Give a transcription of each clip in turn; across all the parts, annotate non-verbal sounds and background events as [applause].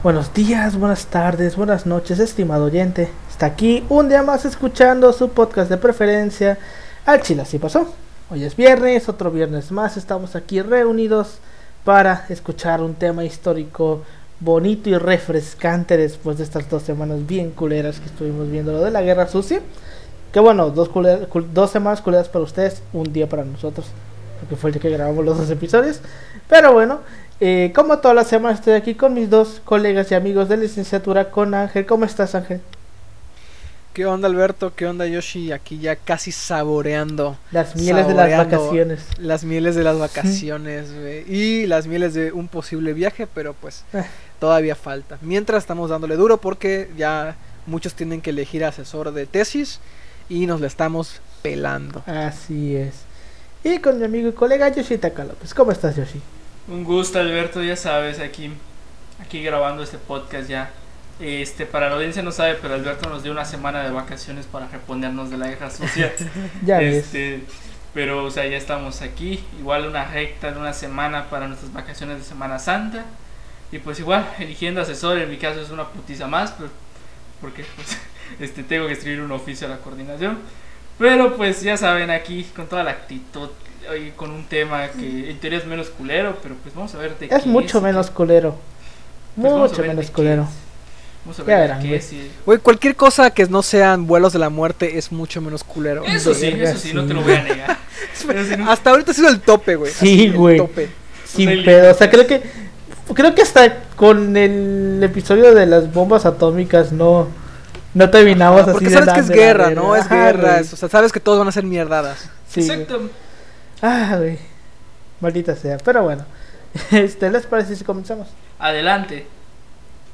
Buenos días, buenas tardes, buenas noches, estimado oyente. Está aquí un día más escuchando su podcast de preferencia, Al Chile Así Pasó. Hoy es viernes, otro viernes más, estamos aquí reunidos para escuchar un tema histórico bonito y refrescante después de estas dos semanas bien culeras que estuvimos viendo lo de la guerra sucia. Que bueno, dos, dos semanas culeras para ustedes, un día para nosotros, porque fue el día que grabamos los dos episodios. Pero bueno, eh, como todas las semanas estoy aquí con mis dos colegas y amigos de licenciatura, con Ángel. ¿Cómo estás, Ángel? ¿Qué onda, Alberto? ¿Qué onda, Yoshi? Aquí ya casi saboreando. Las mieles de las vacaciones. Las mieles de las vacaciones, Y las mieles de un posible viaje, pero pues eh. todavía falta. Mientras estamos dándole duro porque ya muchos tienen que elegir asesor de tesis y nos la estamos pelando. Así es. Y con mi amigo y colega Yoshi Takalopes. ¿Cómo estás, Yoshi? Un gusto, Alberto, ya sabes, aquí, aquí grabando este podcast ya. Este, para la audiencia no sabe, pero Alberto nos dio una semana de vacaciones para reponernos de la guerra sucia. [laughs] ya este, Pero, o sea, ya estamos aquí. Igual una recta de una semana para nuestras vacaciones de Semana Santa. Y pues igual, eligiendo asesor, en mi caso es una putiza más, pero, porque pues, [laughs] este, tengo que escribir un oficio a la coordinación. Pero pues ya saben, aquí con toda la actitud con un tema que en teoría es menos culero, pero pues vamos a ver de Es mucho menos culero. Pues mucho menos culero. Vamos a ver qué Güey, cualquier cosa que no sean vuelos de la muerte es mucho menos culero. Eso sí, eso sí, no te lo voy a negar. [laughs] Hasta ahorita ha sido el tope, güey. Sí, güey. Sin pedo. O sea, creo que creo que hasta con el episodio de las bombas atómicas no no terminamos así porque sabes que es guerra, ¿no? Es guerra. O sea, sabes que todos van a ser mierdadas. Exacto. Ah, güey. Maldita sea. Pero bueno. [laughs] Este, ¿Les parece si comenzamos? Adelante.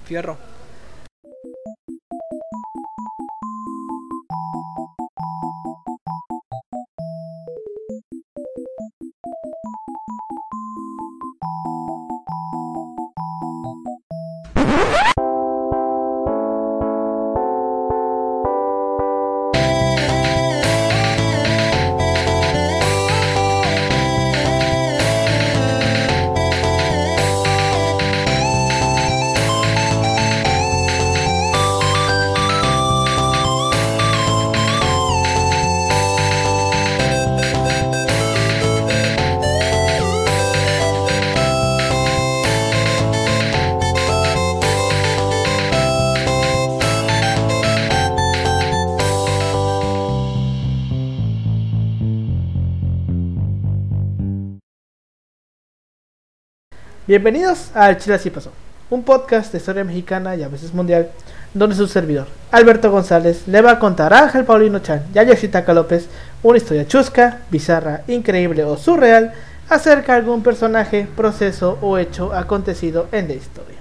Fierro. Bienvenidos a Chile Así Pasó, un podcast de historia mexicana y a veces mundial, donde su servidor, Alberto González, le va a contar a Ángel Paulino Chan y a Yoshitaka López una historia chusca, bizarra, increíble o surreal acerca de algún personaje, proceso o hecho acontecido en la historia.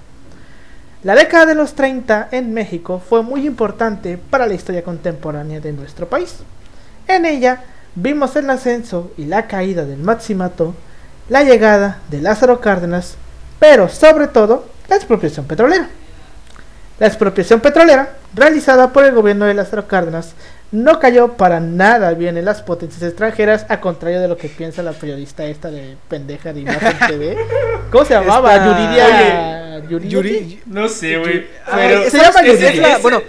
La década de los 30 en México fue muy importante para la historia contemporánea de nuestro país. En ella vimos el ascenso y la caída del Maximato, la llegada de Lázaro Cárdenas, pero sobre todo la expropiación petrolera. La expropiación petrolera, realizada por el gobierno de Lázaro Cárdenas, no cayó para nada bien en las potencias extranjeras, a contrario de lo que piensa la periodista esta de pendeja de Imagen [laughs] TV. ¿Cómo se llamaba? Yuridia. No sé, güey. Se llama Yuridia. Bueno,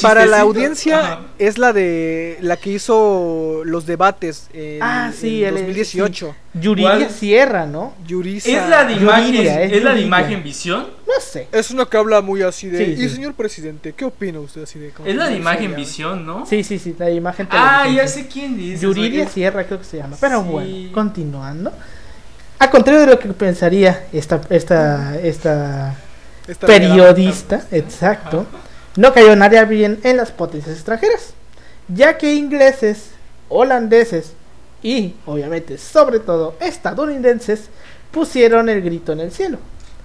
para la audiencia es la de la que hizo los debates en, ah, sí, en 2018. Yuridia Sierra, ¿no? Yurisa. ¿Es la de imagen, ¿es, la de imagen visión? No sé. Es una que habla muy así de. y señor presidente, ¿qué opina usted así de? Es la de imagen visión, ¿no? Sí, sí, sí, la de imagen Ah, ya sé quién dice. Yuridia Sierra creo que se llama. Pero bueno, continuando. A contrario de lo que pensaría esta esta esta, periodista, exacto no cayó nadie bien en las potencias extranjeras, ya que ingleses, holandeses y, obviamente, sobre todo estadounidenses, pusieron el grito en el cielo.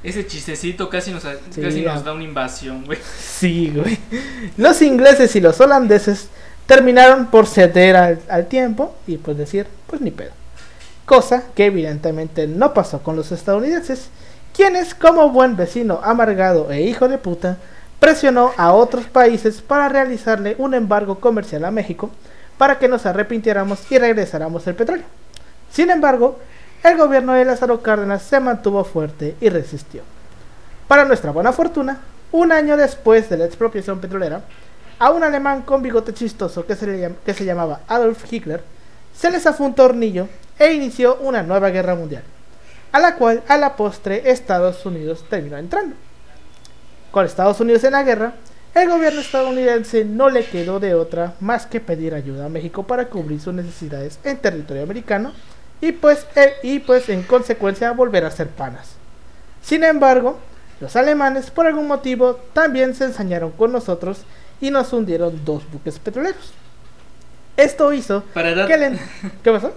Ese chistecito casi nos, casi nos da una invasión, güey. [laughs] Sí, güey. Los ingleses y los holandeses terminaron por ceder al, al, tiempo y pues decir, pues ni pedo. Cosa que evidentemente no pasó con los estadounidenses, quienes como buen vecino amargado e hijo de puta, presionó a otros países para realizarle un embargo comercial a México para que nos arrepintiéramos y regresáramos el petróleo. Sin embargo, el gobierno de Lázaro Cárdenas se mantuvo fuerte y resistió. Para nuestra buena fortuna, un año después de la expropiación petrolera, a un alemán con bigote chistoso que se, que se llamaba Adolf Hitler se le zafó un tornillo e inició una nueva guerra mundial, a la cual a la postre Estados Unidos terminó entrando. Con Estados Unidos en la guerra, el gobierno estadounidense no le quedó de otra más que pedir ayuda a México para cubrir sus necesidades en territorio americano y pues, eh, y pues en consecuencia volver a ser panas. Sin embargo, los alemanes por algún motivo también se ensañaron con nosotros y nos hundieron dos buques petroleros. Esto hizo Para que le... ¿Qué pasó?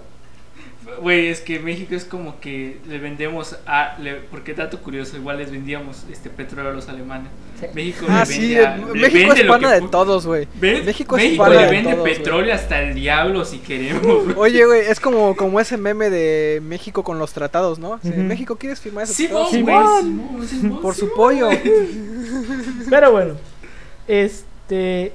Güey, es que México es como que le vendemos a. le- porque dato curioso, igual les vendíamos este petróleo a los alemanes. Sí. México Ah, le sí, vende a- eh, le México vende es pana de todos, güey. México es México le de vende todos, petróleo hasta el diablo si queremos. Oye, güey, es como, como ese meme de México con los tratados, ¿no? Sí. México, ¿quieres firmar. Simón, Simón, Por su pollo. Pero bueno, este.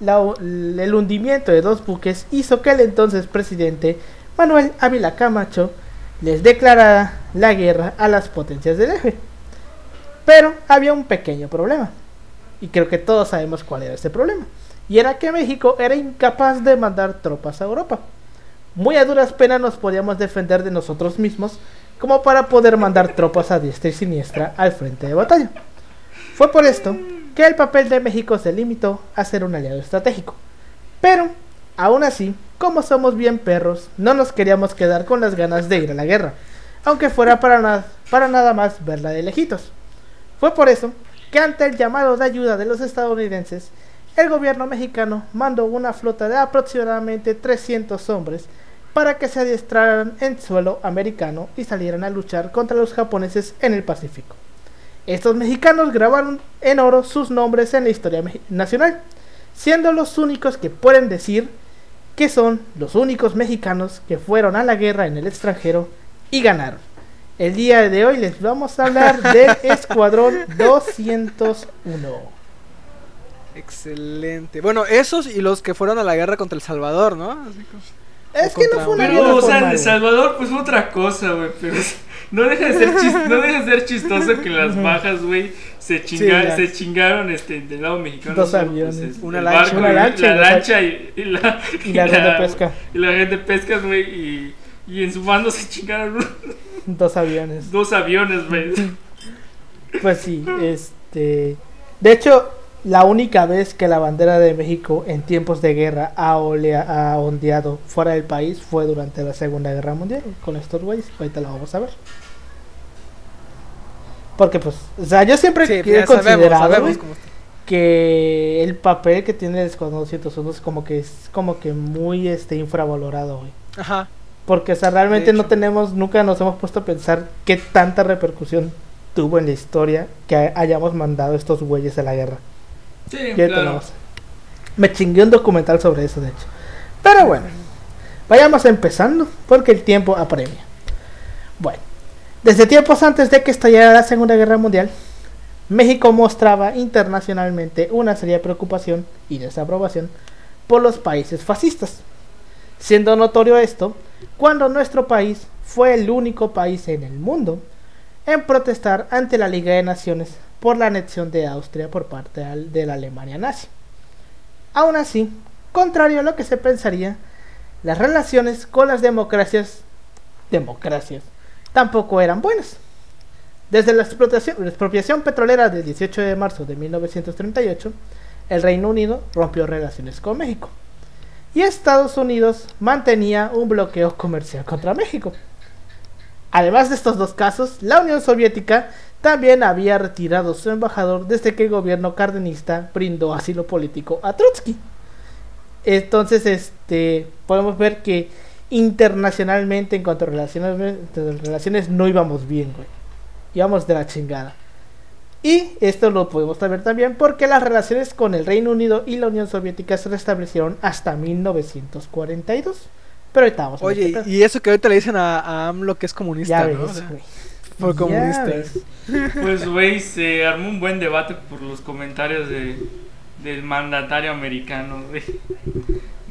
la- el hundimiento de dos buques hizo que el entonces presidente Manuel Ávila Camacho les declarara la guerra a las potencias del eje. Pero había un pequeño problema. Y creo que todos sabemos cuál era ese problema. Y era que México era incapaz de mandar tropas a Europa. Muy a duras penas nos podíamos defender de nosotros mismos como para poder mandar tropas a diestra y siniestra al frente de batalla. Fue por esto que el papel de México se limitó a ser un aliado estratégico. Pero, aún así, como somos bien perros, no nos queríamos quedar con las ganas de ir a la guerra, aunque fuera para, para nada más verla de lejitos. Fue por eso que ante el llamado de ayuda de los estadounidenses, el gobierno mexicano mandó una flota de aproximadamente 300 hombres para que se adiestraran en suelo americano y salieran a luchar contra los japoneses en el Pacífico. Estos mexicanos grabaron en oro sus nombres en la historia nacional, siendo los únicos que pueden decir que son los únicos mexicanos que fueron a la guerra en el extranjero y ganaron. El día de hoy les vamos a hablar del [laughs] Escuadrón 201. Excelente. Bueno, esos y los que fueron a la guerra contra El Salvador, ¿no? Así como- Es que no fue una Pero, o sea, formal, El. Salvador, pues fue otra cosa, güey. Pero no deja de ser, chis- no deja de ser chistoso que las bajas, güey, se, chinga- se chingaron este, del lado mexicano. Dos aviones. es Una el lancha. barco, Una y- lancha y la lancha y, y la, [laughs] Y la red de pesca. Y la red de pescas, güey. Y, y en su mando se chingaron Dos aviones. dos aviones, güey. Pues sí, este. De hecho, la única vez que la bandera de México en tiempos de guerra ha, olea- ha ondeado fuera del país fue durante la Segunda Guerra Mundial con estos güeyes. Ahorita lo vamos a ver. Porque, pues, o sea, yo siempre Sí, he sabemos, considerado sabemos cómo que el papel que tiene el Escuadrón 201 es como que es como que muy este infravalorado, güey. Ajá. Porque, o sea, realmente no tenemos, nunca nos hemos puesto a pensar qué tanta repercusión tuvo en la historia que hay- hayamos mandado estos güeyes a la guerra. Sí, Ya claro. tenemos. Me chingué un documental sobre eso, de hecho. Pero bueno, vayamos empezando porque el tiempo apremia. Bueno, desde tiempos antes de que estallara la Segunda Guerra Mundial, México mostraba internacionalmente una seria preocupación y desaprobación por los países fascistas. Siendo notorio esto, cuando nuestro país fue el único país en el mundo en protestar ante la Liga de Naciones por la anexión de Austria por parte de la Alemania nazi. Aún así, contrario a lo que se pensaría, las relaciones con las democracias democracias tampoco eran buenas. Desde la explotación- la expropiación petrolera del 18 de marzo de 1938, el Reino Unido rompió relaciones con México y Estados Unidos mantenía un bloqueo comercial contra México. Además de estos dos casos, la Unión Soviética también había retirado su embajador desde que el gobierno cardenista brindó asilo político a Trotsky. Entonces, este, podemos ver que internacionalmente en cuanto a relaciones, relaciones no íbamos bien, güey. Íbamos de la chingada. Y esto lo podemos saber también porque las relaciones con el Reino Unido y la Unión Soviética se restablecieron hasta 1942. Pero ahorita vamos a ver Oye, y eso que ahorita le dicen a, a AMLO que es comunista, ya ¿no? Ves. Por Ya comunista. ves. Pues, güey, se armó un buen debate por los comentarios de, del mandatario americano, güey.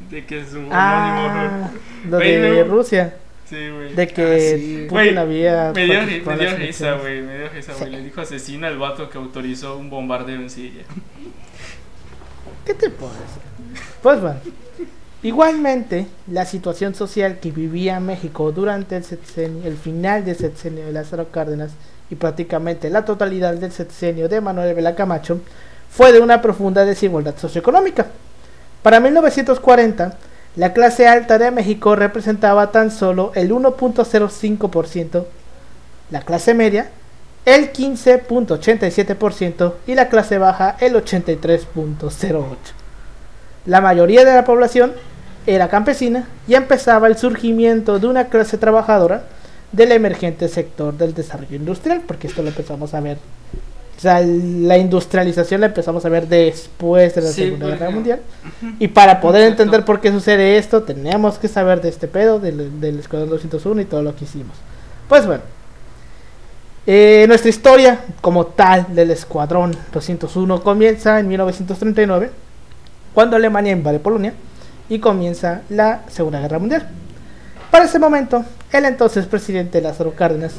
De que su homónimo, Ah, lo Güey, de Rusia. Sí, güey. De que Ah, sí. Putin había. Me dio, me dio risa, güey. Me dio risa, güey. Le dijo asesina al vato que autorizó un bombardeo en Siria. ¿Qué te pones? Pues bueno. Igualmente, la situación social que vivía México durante el, sexenio- el final del sexenio de Lázaro Cárdenas y prácticamente la totalidad del sexenio de Manuel Vela Camacho fue de una profunda desigualdad socioeconómica. Para 1940, la clase alta de México representaba tan solo el 1.05%, la clase media el 15.87% y la clase baja el 83.08%. La mayoría de la población era campesina y empezaba el surgimiento de una clase trabajadora del emergente sector del desarrollo industrial, porque esto lo empezamos a ver. O sea, la industrialización la empezamos a ver después de la Sí, Segunda Guerra Mundial. Y para poder Exacto. entender por qué sucede esto, tenemos que saber de este pedo, del, del Escuadrón 201 y todo lo que hicimos. Pues bueno, eh, nuestra historia como tal del Escuadrón 201 comienza en 1939, cuando Alemania invade Polonia y comienza la Segunda Guerra Mundial. Para ese momento, el entonces presidente Lázaro Cárdenas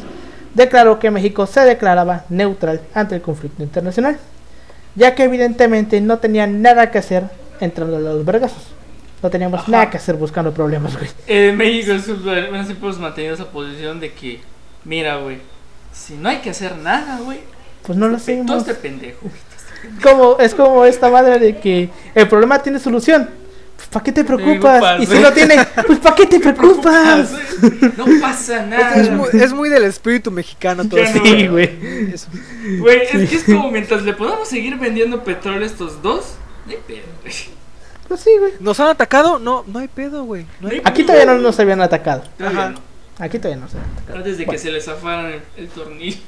declaró que México se declaraba neutral ante el conflicto internacional, ya que evidentemente no tenía nada que hacer entrando a los vergazos. No teníamos Ajá. nada que hacer buscando problemas, güey. Eh, México siempre hemos mantenido esa posición de que, mira, güey, si no hay que hacer nada, güey, Pues no lo todo hacemos. este pendejo. güey. Como, es como esta madre de que el problema tiene solución. ¿Para qué te preocupas? Y si no tiene, pues ¿para qué te [laughs] preocupas? No pasa nada. Es muy, es muy del espíritu mexicano todo no, Sí, güey. Güey, es que es como mientras le podamos seguir vendiendo petróleo a estos dos, no hay pedo, güey. Pues sí, güey. ¿Nos han atacado? No, no hay pedo, güey. No hay- Aquí todavía no nos habían atacado. Todavía Ajá. no. Aquí todavía no se habían atacado. Antes de que se les zafaran el, el tornillo.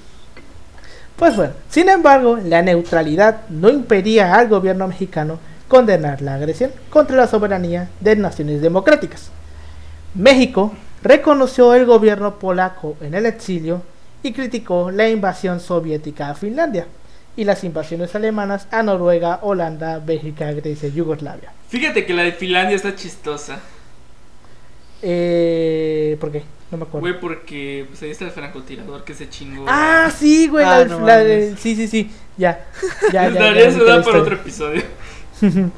Pues bueno, sin embargo, la neutralidad no impedía al gobierno mexicano condenar la agresión contra la soberanía de naciones democráticas. México reconoció el gobierno polaco en el exilio y criticó la invasión soviética a Finlandia y las invasiones alemanas a Noruega, Holanda, Bélgica, Grecia y Yugoslavia. Fíjate que la de Finlandia está chistosa. Eh, ¿Por qué? No me acuerdo. Güey, porque pues ahí está el francotirador que se chingó. Ah, sí, güey. Ah, la- no la de- mames. sí, sí, sí. Ya. Ya, ya. [laughs] ya, otro episodio. [laughs]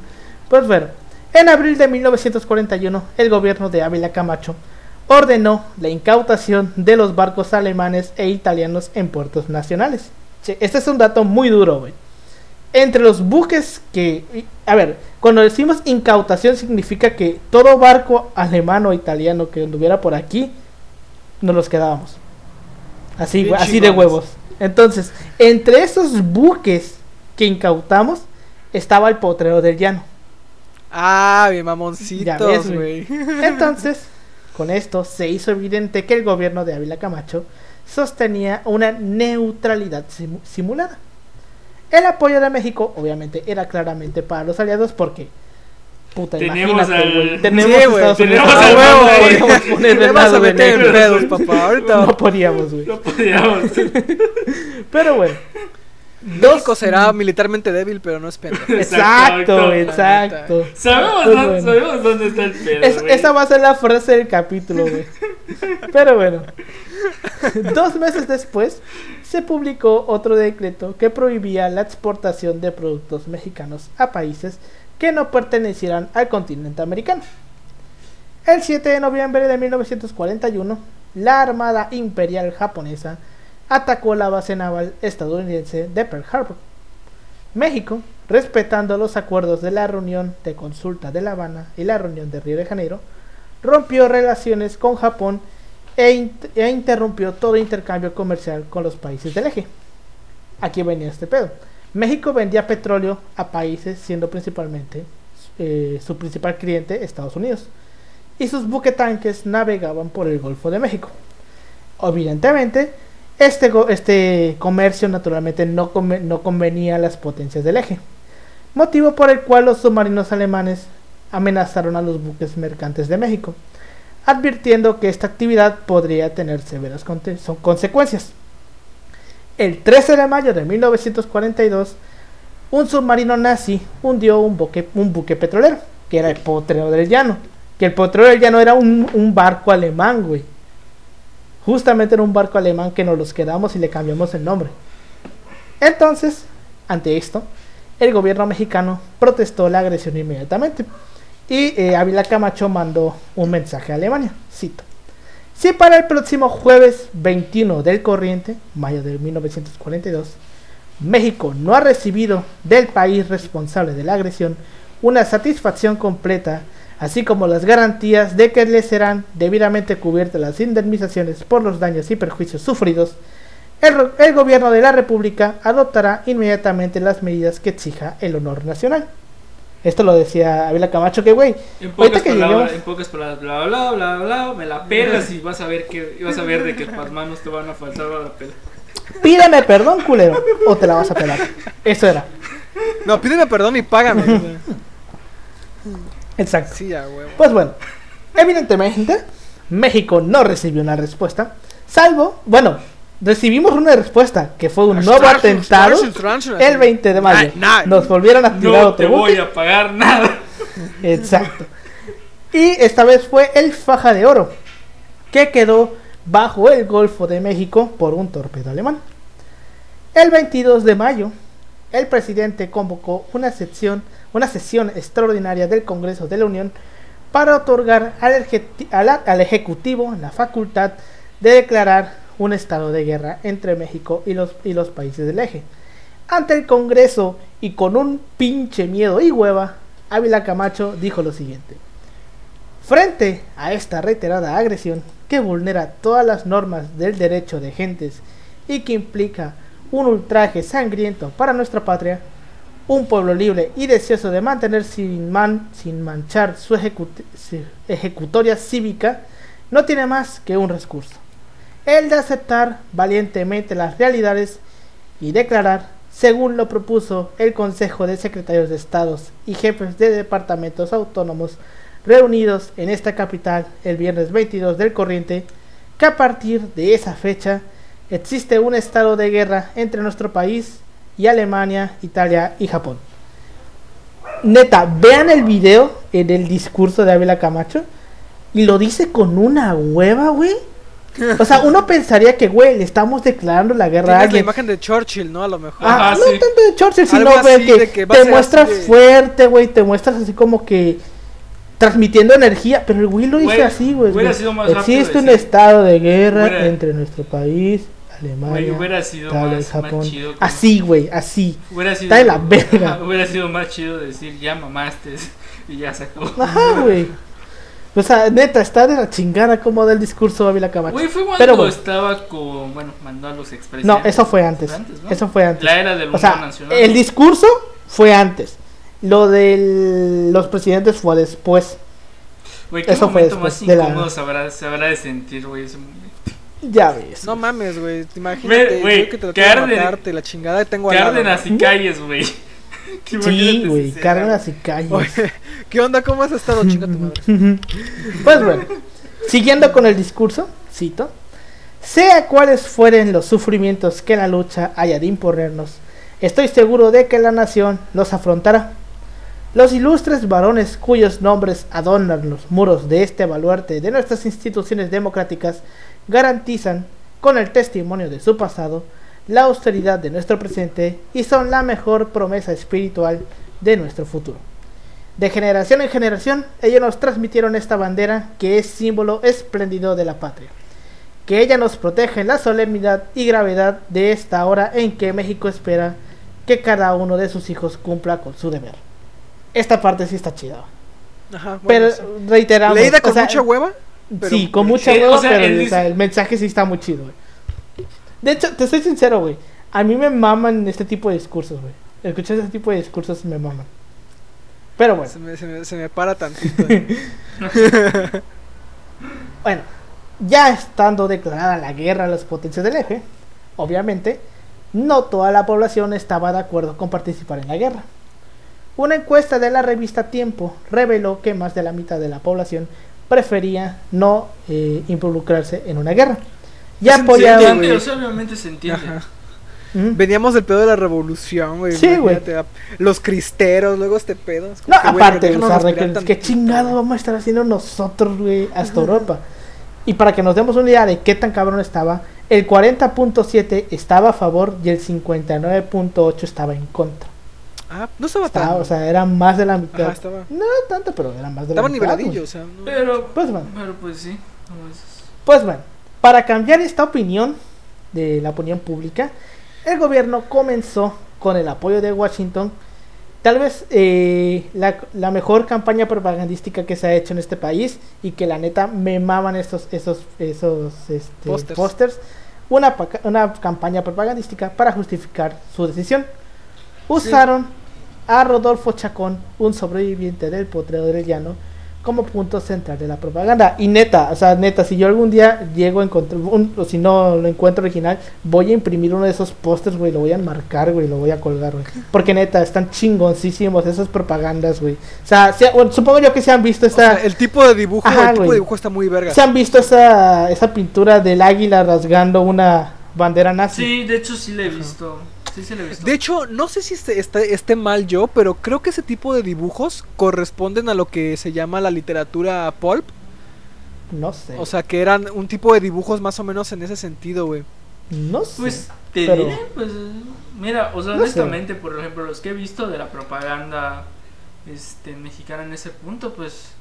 Pues bueno, en abril de 1941, el gobierno de Ávila Camacho ordenó la incautación de los barcos alemanes e italianos en puertos nacionales. Este es un dato muy duro, güey. Entre los buques que... A ver, cuando decimos incautación significa que todo barco alemán o italiano que anduviera por aquí, nos los quedábamos. Así, así de huevos. Entonces, entre esos buques que incautamos estaba el potrero del llano. Ah, bien Ya mamoncitos, güey. [laughs] Entonces, con esto se hizo evidente que el gobierno de Ávila Camacho sostenía una neutralidad simu- simulada. El apoyo de México, obviamente, era claramente para los aliados porque, puta, Tenemos imagínate, al- tenemos Sí, tenemos Ah, al huevo, mando ahí. podíamos [laughs] poner vas a meter en pedos, papá. Ahorita [laughs] No podíamos, güey. No podíamos. Pero bueno. México será militarmente débil, pero no es pendejo. [laughs] Exacto, Exacto, exacto. Sabemos, Pues dónde, bueno. sabemos dónde está el pedo. Es- esa va a ser la frase del capítulo, güey. [laughs] Pero bueno. Dos meses después se publicó otro decreto que prohibía la exportación de productos mexicanos a países que no pertenecieran al continente americano. El 7 de noviembre de 1941, la Armada Imperial japonesa atacó la base naval estadounidense de Pearl Harbor. México, respetando los acuerdos de la reunión de consulta de La Habana y la reunión de Río de Janeiro, rompió relaciones con Japón e, e interrumpió todo intercambio comercial con los países del eje. Aquí venía este pedo. México vendía petróleo a países siendo principalmente eh, su principal cliente Estados Unidos y sus buquetanques navegaban por el Golfo de México. Evidentemente, este, este comercio naturalmente no, no convenía a las potencias del eje, motivo por el cual los submarinos alemanes amenazaron a los buques mercantes de México, advirtiendo que esta actividad podría tener severas consecuencias. El 13 de mayo de 1942, un submarino nazi hundió un buque, un buque petrolero, que era el Potrero del Llano. Que el Potrero del Llano era un, un barco alemán, güey. Justamente en un barco alemán que nos los quedamos y le cambiamos el nombre. Entonces, ante esto, el gobierno mexicano protestó la agresión inmediatamente y eh, Ávila Camacho mandó un mensaje a Alemania, cito. Si para el próximo jueves 21 del corriente, mayo de 1942, México no ha recibido del país responsable de la agresión una satisfacción completa, así como las garantías de que le serán debidamente cubiertas las indemnizaciones por los daños y perjuicios sufridos, el, el gobierno de la República adoptará inmediatamente las medidas que exija el honor nacional. Esto lo decía Ávila Camacho, que güey, En pocas, que palabras, lleguemos... en pocas palabras, bla bla bla bla, me la pelas y vas a ver que vas a ver de que las manos te van a faltar a la pela. Pídeme perdón, culero, o te la vas a pelar. Eso era. No, pídeme perdón y págame. [laughs] Exacto. sí, ya, huevo. Pues bueno, evidentemente, México no recibió una respuesta, salvo, bueno, recibimos una respuesta, que fue un nuevo atentado el 20 de mayo. Nah, nah. Nos volvieron a tirar No otro te voy a pagar nada. Exacto. Y esta vez fue el Faja de Oro, que quedó bajo el Golfo de México por un torpedo alemán. El 22 de mayo, el presidente convocó una sesión, una sesión extraordinaria del Congreso de la Unión para otorgar al, Ejecutivo la facultad de declarar un estado de guerra entre México y los, y los países del eje. Ante el Congreso y con un pinche miedo y hueva, Ávila Camacho dijo lo siguiente. Frente a esta reiterada agresión que vulnera todas las normas del derecho de gentes y que implica un ultraje sangriento para nuestra patria, un pueblo libre y deseoso de mantener sin, man- sin manchar su ejecut- su ejecutoria cívica, no tiene más que un recurso, el de aceptar valientemente las realidades y declarar, según lo propuso el Consejo de Secretarios de Estados y jefes de departamentos autónomos reunidos en esta capital el viernes 22 del corriente, que a partir de esa fecha existe un estado de guerra entre nuestro país y Alemania, Italia y Japón. Neta, vean el video en el discurso de Ávila Camacho y lo dice con una hueva, güey. O sea, uno pensaría que, güey, le estamos declarando la guerra a Tienes la alguien. imagen de Churchill, ¿no? A lo mejor. Ah, Ajá, no sí. tanto de Churchill, sino güey, que, te muestras así fuerte, güey, te muestras así como que transmitiendo energía, pero el güey lo dice Güey, así, güey. hubiera güey. sido más rápido Existe un decir- estado de guerra entre nuestro país, Alemania, Güey, hubiera sido Italia más, más Japón. chido. como- Así, güey, así. Hubiera sido, Está de la verga. [laughs] Hubiera sido más chido decir ya mamaste [laughs] y ya se acabó. Ajá, güey. O sea, neta, está de la chingada como da el discurso Ávila Camacho. Güey, fue cuando Pero estaba con. Bueno, mandó a los No, expresidentes. eso fue antes. Antes, ¿no? Eso fue antes. La era del O sea, nacional. el discurso fue antes. Lo de los presidentes fue después. Güey, qué eso fue momento más después de la- incómodo se, habrá, se habrá de sentir, güey, ese momento. Ya ves. No mames, güey. Imagínate, güey, que te que lo arden- matarte, la chingada tengo al lado, Cárdenas y calles, güey. [laughs] Que Sí, güey, Cárdenas y calles. ¿no? Oye, ¿qué onda? ¿Cómo has estado, chinga tu madre? [laughs] Pues bueno, siguiendo con el discurso, cito, sea cuales fueren los sufrimientos que la lucha haya de imponernos, estoy seguro de que la nación los afrontará. Los ilustres varones cuyos nombres adornan los muros de este baluarte de nuestras instituciones democráticas garantizan, con el testimonio de su pasado, la austeridad de nuestro presente y son la mejor promesa espiritual de nuestro futuro. De generación en generación, ellos nos transmitieron esta bandera que es símbolo espléndido de la patria. Que ella nos proteja en la solemnidad y gravedad de esta hora en que México espera que cada uno de sus hijos cumpla con su deber. Esta parte sí está chida. Ajá, bueno, Pero reiteramos. Leída o con sea, mucha hueva. Pero- sí, con mucha Eh, o hueva, sea, pero él o sea, dice- el mensaje sí está muy chido, güey. De hecho, te soy sincero, güey. A mí me maman este tipo de discursos, güey. Escuchar este tipo de discursos me maman. Pero bueno. Se me, se me, se me para tantito. [laughs] [laughs] Bueno, ya estando declarada la guerra a las potencias del eje, obviamente, no toda la población estaba de acuerdo con participar en la guerra. Una encuesta de la revista Tiempo reveló que más de la mitad de la población prefería no eh, involucrarse en una guerra. Y Se apoyaban... entiende, o sea, obviamente se entiende. Ajá. Ujú. Veníamos del pedo de la revolución, güey. Sí, güey. Los cristeros, luego este pedo. es como No, que, güey, aparte, o sea, respirar ¿qué tantito, chingado vamos a estar haciendo nosotros, güey, hasta Europa? Y para que nos demos una idea de qué tan cabrón estaba, el 40.7 estaba a favor y el 59.8 estaba en contra. Ah, no estaba Estaba, tan. o sea, era más de la mitad. Ajá, estaba. No tanto, pero era más de Estaba la mitad. niveladillo, güey. o sea. no- Pero, Pues bueno. pero pues sí. Pues bueno, para cambiar esta opinión de la opinión pública, el gobierno comenzó con el apoyo de Washington, tal vez eh, la, la mejor campaña propagandística que se ha hecho en este país y que la neta me maman estos, esos, esos este, Pósters. pósters, una, paca- una campaña propagandística para justificar su decisión. Usaron a Rodolfo Chacón, un sobreviviente del potrero del llano, como punto central de la propaganda. Y neta, o sea, neta, si yo algún día llego a encontrar, un- o si no lo encuentro original, voy a imprimir uno de esos pósters, güey, lo voy a enmarcar, güey, lo voy a colgar, güey. Porque neta, están chingoncísimos esas propagandas, güey. O sea, se- bueno, supongo yo que se han visto o sea, el tipo de dibujo, Ajá, el tipo de dibujo está muy verga. ¿Se han visto esa, esa pintura del águila rasgando una bandera nazi? Sí, de hecho sí le he visto. Sí, sí le he visto. De hecho, no sé si este- esté, esté mal yo, pero creo que ese tipo de dibujos corresponden a lo que se llama la literatura pulp. No sé. O sea, que eran un tipo de dibujos más o menos en ese sentido, güey. no sé. Pues te pero- diré, pues mira, o sea, No sé. honestamente, por ejemplo, los que he visto de la propaganda este mexicana en ese punto, pues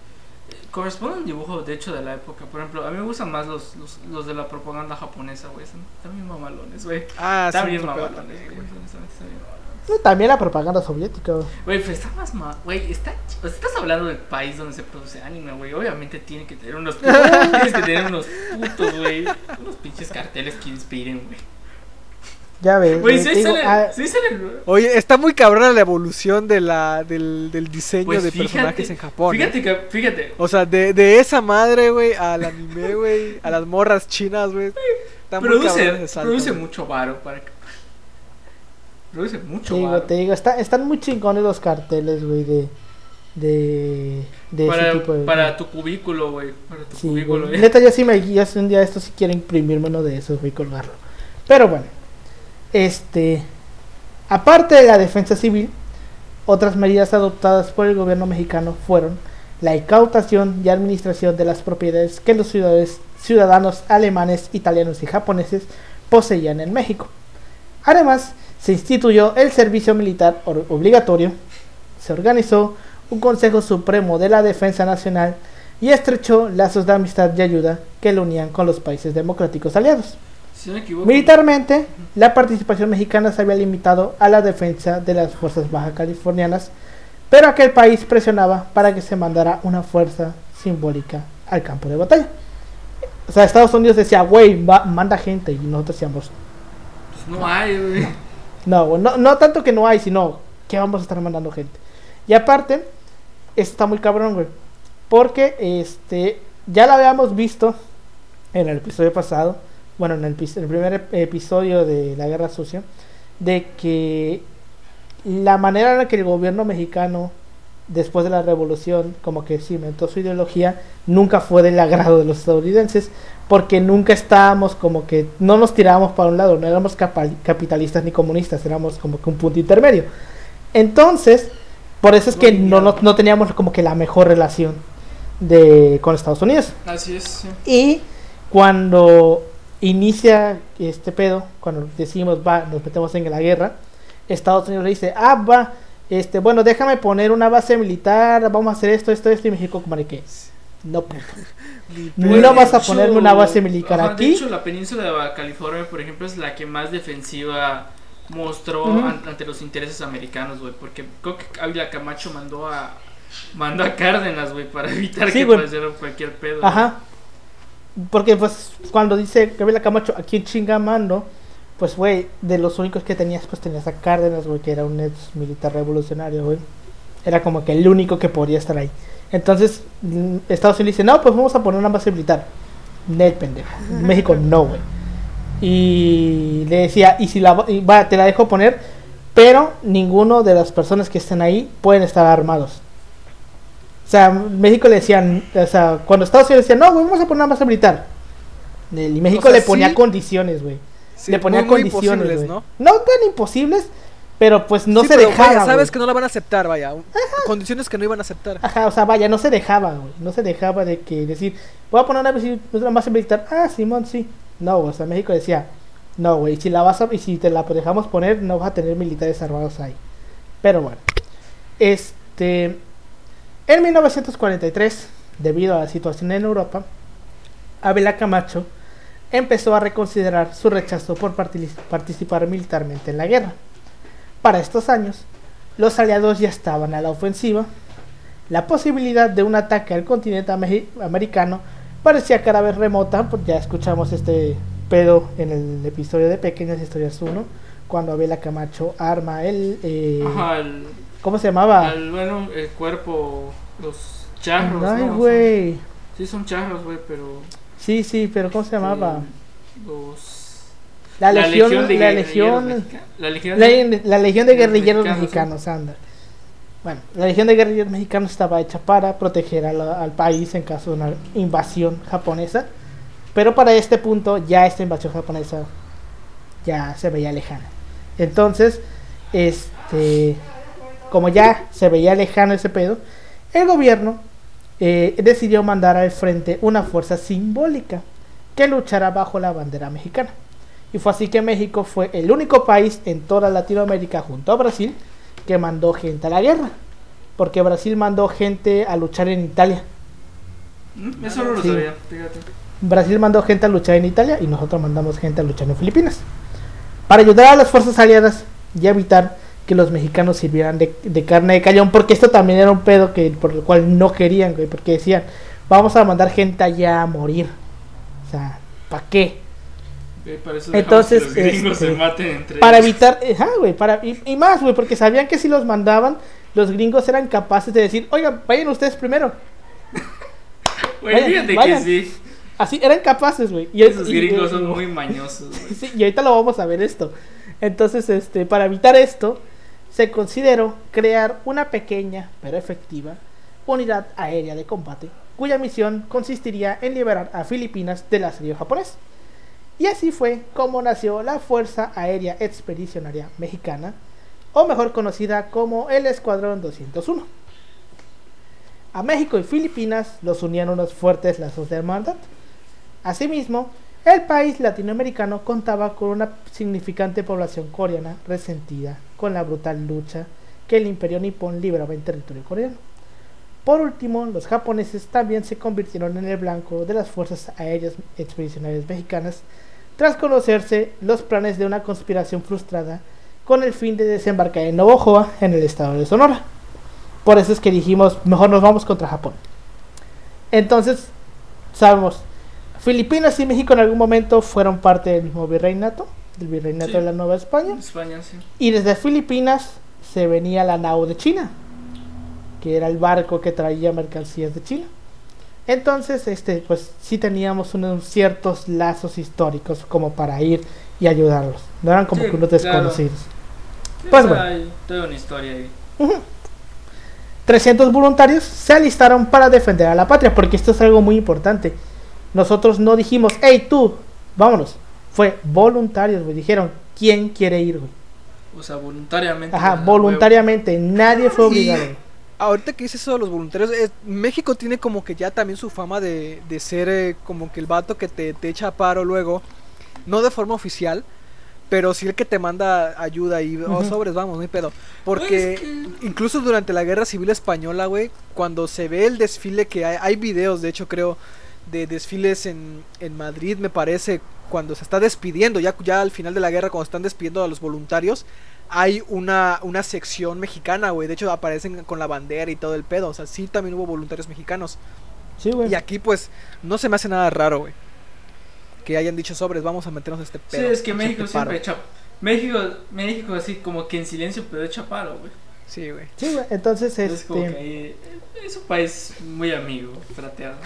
corresponde a un dibujo de hecho de la época. Por ejemplo, a mí me gustan más los, los, los de la propaganda japonesa, güey. Están, están bien mamalones, güey. Ah, Están sí, bien mamalones, también, güey. También la propaganda soviética, güey. Güey, pues está más ma... Güey, está... sea, estás hablando del país donde se produce anime, güey. Obviamente tiene que tener unos... [laughs] tienes que tener unos putos, güey. Unos pinches carteles que inspiren, güey. Ya ves. Güey, güey, sí digo, sale... ah, Sí sale... Oye, está muy cabrona la evolución de la, del, del diseño Pues de fíjate, personajes en Japón. ¿eh? Fíjate que... Fíjate. O sea, de, de esa madre, güey, al anime, güey, a las morras chinas, güey. Está muy cabrón Produce, salto, produce güey. mucho varo para que... Produce mucho te digo, varo. te digo, está- están muy chingones los carteles, güey, de. De. De Para, ese tipo de. para tu cubículo, güey. Para tu Sí, cubículo, güey. güey. Neta, yo sí me guío. Un día esto si quiero imprimirme uno de esos, voy a colgarlo. Pero bueno. Este. Aparte de la defensa civil, otras medidas adoptadas por el gobierno mexicano fueron la incautación y administración de las propiedades que los ciudadanos, alemanes, italianos y japoneses poseían en México. Además, se instituyó el servicio militar or- obligatorio, se organizó un Consejo Supremo de la Defensa Nacional y estrechó lazos de amistad y ayuda que lo unían con los países democráticos aliados. Si no me equivoco. Militarmente, la participación mexicana se había limitado a la defensa de las fuerzas baja californianas, pero aquel país presionaba para que se mandara una fuerza simbólica al campo de batalla. O sea, Estados Unidos decía, güey, manda gente, y nosotros decíamos, Pues no hay, güey. no, no, no tanto que no hay, sino que vamos a estar mandando gente. Y aparte, esto está muy cabrón, güey. Porque este ya lo habíamos visto en el episodio pasado, bueno, en el, el primer ep- episodio de la Guerra Sucia, de que la manera en la que el gobierno mexicano, después de la revolución, como que cimentó su ideología, nunca fue del agrado de los estadounidenses, porque nunca estábamos como que, no nos tirábamos para un lado, no éramos capitalistas ni comunistas, éramos como que un punto intermedio. Entonces, por eso es que no, no, no teníamos como que la mejor relación de, con Estados Unidos. Así es, sí. Y cuando inicia este pedo, cuando decimos va, nos metemos en la guerra, Estados Unidos le dice, ah, va, este, bueno, déjame poner una base militar, vamos a hacer esto, esto, esto, y México como de que, no puto. No Pues, vas a ponerme una base militar ajá, aquí. De hecho, la península de California, por ejemplo, es la que más defensiva mostró ante los intereses americanos, güey. Porque creo que Ávila Camacho mandó a mandó a Cárdenas, güey, para evitar Sí, que güey. pasara cualquier pedo. Ajá. Porque pues cuando dice Gabriela Camacho, ¿a quién chinga mando? Pues güey, de los únicos que tenías, pues tenías a Cárdenas, güey, que era un ex militar revolucionario, güey. Era como que el único que podía estar ahí. Entonces, mm, Estados Unidos dice, no, pues vamos a poner una base militar. Nel, pendejo. México, no, güey. Y le decía, y si la y va, te la dejo poner, pero ninguno de las personas que estén ahí pueden estar armados. O sea, México le decían, o sea, cuando Estados Unidos decía, no, güey, vamos a poner una base militar. Y México O sea, le ponía sí. condiciones, güey. Sí, le ponía muy, condiciones. ¿no? No tan imposibles, Pero pues no Sí, se pero, dejaba. vaya, sabes que no la van a aceptar, vaya. Condiciones que no iban a aceptar. Ajá, o sea, vaya, no se dejaba, güey. No se dejaba de que decir, voy a poner una base militar. Ah, Simón, sí. No, o sea, México decía, no, güey, si la vas a, y si te la dejamos poner, no vas a tener militares armados ahí. Pero bueno, este, en 1943, debido a la situación en Europa, Abela Camacho empezó a reconsiderar su rechazo por parti- participar militarmente en la guerra. Para estos años, los aliados ya estaban a la ofensiva. La posibilidad de un ataque al continente ame- americano parecía cada vez remota, pues ya escuchamos este pedo en el episodio de Pequeñas Historias 1, cuando Abela Camacho arma el... eh, ¿Cómo se llamaba? al- bueno, el cuerpo, los charros, Ay, ¿no? güey. Sí, son charros, güey, pero. Sí, sí, pero ¿cómo se llamaba? eh, Los. La legión, la guerrilleros legión, mexicanos. La legión la, de- la legión de guerrilleros Mexicanos, anda. Bueno, la legión de guerrilleros mexicanos estaba hecha para proteger la- al país en caso de una invasión japonesa, pero para este punto ya esta invasión japonesa ya se veía lejana. Entonces, este, como ya se veía lejano ese pedo, el gobierno eh, decidió mandar al frente una fuerza simbólica que luchara bajo la bandera mexicana. Y fue así que México fue el único país en toda Latinoamérica junto a Brasil que mandó gente a la guerra. Porque Brasil mandó gente a luchar en Italia. Mm, Eso no lo Sí. sabía, fíjate. Brasil mandó gente a luchar en Italia y nosotros mandamos gente a luchar en Filipinas. Para ayudar a las fuerzas aliadas y evitar que los mexicanos sirvieran de, de carne de cañón, porque esto también era un pedo que por el cual no querían, güey, porque decían, vamos a mandar gente allá a morir. O sea, ¿para qué? Eh, Para eso Entonces, que los gringos este, se maten entre Para ellos. evitar, ajá, güey, para, y, y más, güey, porque sabían que si los mandaban, los gringos eran capaces de decir, oigan, vayan ustedes primero. [laughs] Güey, vayan, fíjate vayan. que sí. Así, eran capaces, güey. Y, Esos y- gringos y- son muy mañosos, güey. [laughs] Sí, y ahorita lo vamos a ver esto. Entonces, este, para evitar esto, se consideró crear una pequeña pero efectiva unidad aérea de combate, cuya misión consistiría en liberar a Filipinas del asedio japonés. Y así fue como nació la Fuerza Aérea Expedicionaria Mexicana, o mejor conocida como el Escuadrón 201. A México y Filipinas los unían unos fuertes lazos de hermandad. Asimismo, el país latinoamericano contaba con una significante población coreana resentida con la brutal lucha que el imperio nipón libraba en territorio coreano. Por último, los japoneses también se convirtieron en el blanco de las fuerzas aéreas expedicionarias mexicanas tras conocerse los planes de una conspiración frustrada con el fin de desembarcar en Navojoa, en el estado de Sonora. Por eso es que dijimos, mejor nos vamos contra Japón. Entonces, sabemos, Filipinas y México en algún momento fueron parte del mismo virreinato, del virreinato Sí. de la Nueva España. España, sí. Y desde Filipinas se venía la nao de China, que era el barco que traía mercancías de China. Entonces, este, pues sí teníamos unos ciertos lazos históricos como para ir y ayudarlos. No eran como Sí, que unos claro. desconocidos. Sí, Pues bueno. hay toda una historia ahí. 300 voluntarios se alistaron para defender a la patria, porque esto es algo muy importante. Nosotros no dijimos, hey tú, vámonos. Fue voluntarios, güey. Dijeron, ¿quién quiere ir, güey? O sea, voluntariamente. Ajá, a voluntariamente. Nadie fue obligado. Ahorita que dices eso de los voluntarios, eh, México tiene como que ya también su fama de, de ser eh, como que el vato que te, te echa paro luego, no de forma oficial, pero sí el que te manda ayuda y oh, sobres, vamos, no hay pedo. Porque Pues incluso durante la guerra civil española, güey, cuando se ve el desfile que hay, hay videos, de hecho creo, de desfiles en, en Madrid, me parece, cuando se está despidiendo, ya, ya al final de la guerra, cuando están despidiendo a los voluntarios, hay una, una sección mexicana, güey. De hecho, aparecen con la bandera y todo el pedo. O sea, sí también hubo voluntarios mexicanos. Sí, güey. Y aquí, pues, no se me hace nada raro, güey. Que hayan dicho sobres, vamos a meternos a este Sí, pedo. es que México este paro". siempre echa. México, México así como que en silencio, pero echa paro, güey. Sí, güey. Sí, güey. Entonces, Es como que este, ahí, es un país muy amigo, frateado.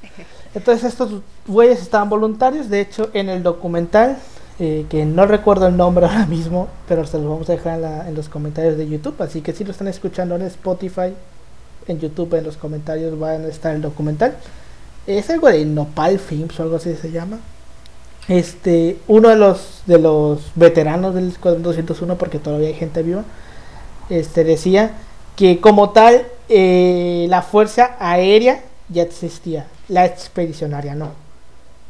[laughs] entonces estos güeyes estaban voluntarios. De hecho, en el documental, eh, que no recuerdo el nombre ahora [laughs] mismo, pero se los vamos a dejar en, la- en los comentarios de YouTube. Así que si lo están escuchando en Spotify, en YouTube, en los comentarios van a estar el documental. Es algo de Nopal Films o algo así se llama. este, uno de los, de los veteranos del Escuadrón 201, porque todavía hay gente viva, este, decía que como tal eh, la fuerza aérea ya existía, la expedicionaria no.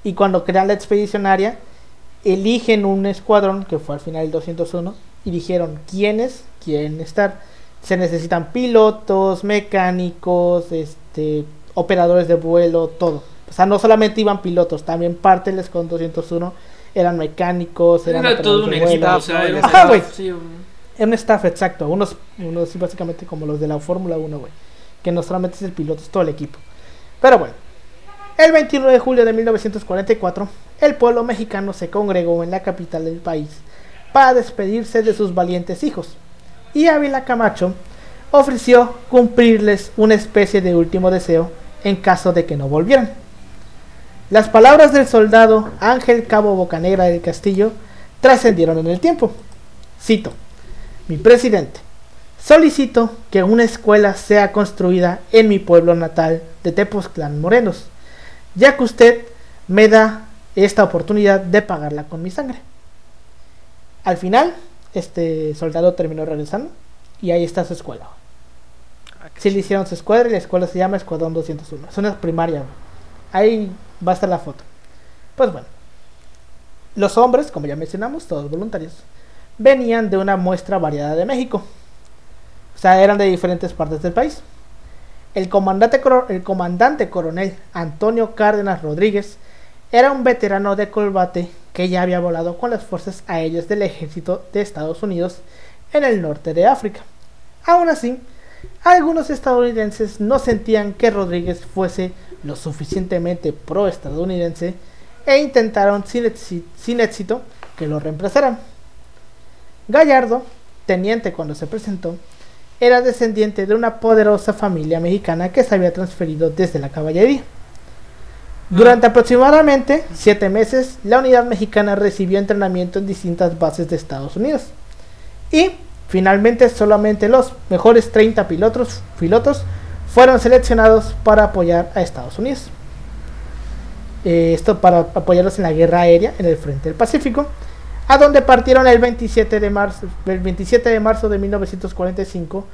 Y cuando crean la expedicionaria, eligen un escuadrón, que fue al final el 201, y dijeron quiénes quieren estar. Se necesitan pilotos, mecánicos, este, operadores de vuelo, todo. O sea, no solamente iban pilotos, también parte del escuadrón 201 eran mecánicos, eran Era todo un equipo, vuelo. o sea, era- Ajá, güey. sí, un- Era un staff, exacto. Unos, unos básicamente como los de la Fórmula 1, güey. Que no solamente es el piloto, es todo el equipo. Pero bueno. El 21 de julio de 1944, el pueblo mexicano se congregó en la capital del país para despedirse de sus valientes hijos. Y Ávila Camacho ofreció cumplirles una especie de último deseo en caso de que no volvieran. Las palabras del soldado Ángel Cabo Bocanegra del Castillo trascendieron en el tiempo. Cito. Mi presidente, solicito que una escuela sea construida en mi pueblo natal de Tepoztlán Morenos, ya que usted me da esta oportunidad de pagarla con mi sangre. Al final, este soldado terminó regresando y ahí está su escuela. Ah, Sí le hicieron su escuadra y la escuela se llama Escuadrón 201. Es una primaria. Ahí va a estar la foto. Pues bueno. Los hombres, como ya mencionamos, todos voluntarios, venían de una muestra variada de México. O sea, eran de diferentes partes del país. El comandante, coro- el comandante coronel Antonio Cárdenas Rodríguez era un veterano de combate que ya había volado con las fuerzas aéreas del ejército de Estados Unidos en el norte de África. Aún así, algunos estadounidenses no sentían que Rodríguez fuese lo suficientemente pro-estadounidense e intentaron sin éxito que lo reemplazaran. Gallardo, teniente cuando se presentó, era descendiente de una poderosa familia mexicana que se había transferido desde la caballería. Durante aproximadamente siete meses, la unidad mexicana recibió entrenamiento en distintas bases de Estados Unidos. Y finalmente solamente los mejores 30 pilotos, fueron seleccionados para apoyar a Estados Unidos. Eh, esto para apoyarlos en la guerra aérea en el frente del Pacífico, a donde partieron el 27 de marzo, el 27 de, marzo de 1945,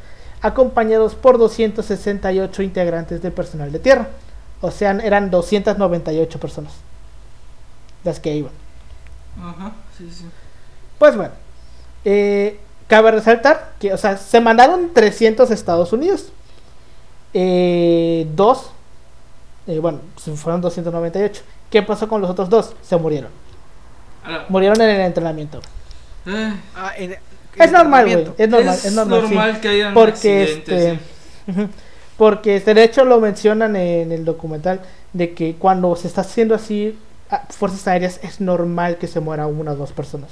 acompañados por 268 integrantes del personal de tierra. O sea, eran 298 personas las que iban. Ajá, sí, sí. Pues bueno, eh, cabe resaltar que, o sea, se mandaron 300 a Estados Unidos. Eh, dos, eh, bueno, fueron 298. ¿Qué pasó con los otros dos? Se murieron. Ahora, Murieron en el entrenamiento. eh, Ah, en- Es normal, güey. Es normal, es, normal. sí. que hayan Porque accidentes, este. sí. Porque este, de hecho lo mencionan en el documental de que cuando se está haciendo así fuerzas aéreas es normal que se muera una o dos personas.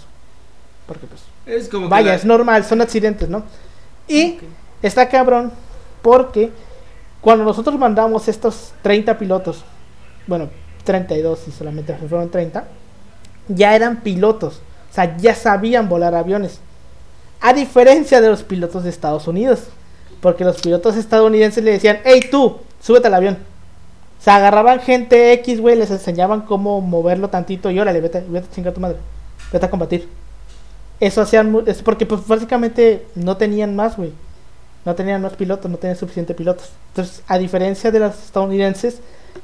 Porque pues Es como que Vaya, la- es normal, son accidentes, ¿no? Y Ok. está cabrón porque cuando nosotros mandamos estos 30 pilotos, bueno, 32 y solamente fueron 30, ya eran pilotos, o sea, ya sabían volar aviones. A diferencia de los pilotos de Estados Unidos, porque los pilotos estadounidenses le decían, hey tú, súbete al avión. O sea, agarraban gente X, güey, les enseñaban cómo moverlo tantito y órale, vete, vete a chingar a tu madre, vete a combatir. Eso hacían, es porque pues básicamente no tenían más, güey. No tenían más pilotos, no tenían suficientes pilotos. Entonces, a diferencia de los estadounidenses,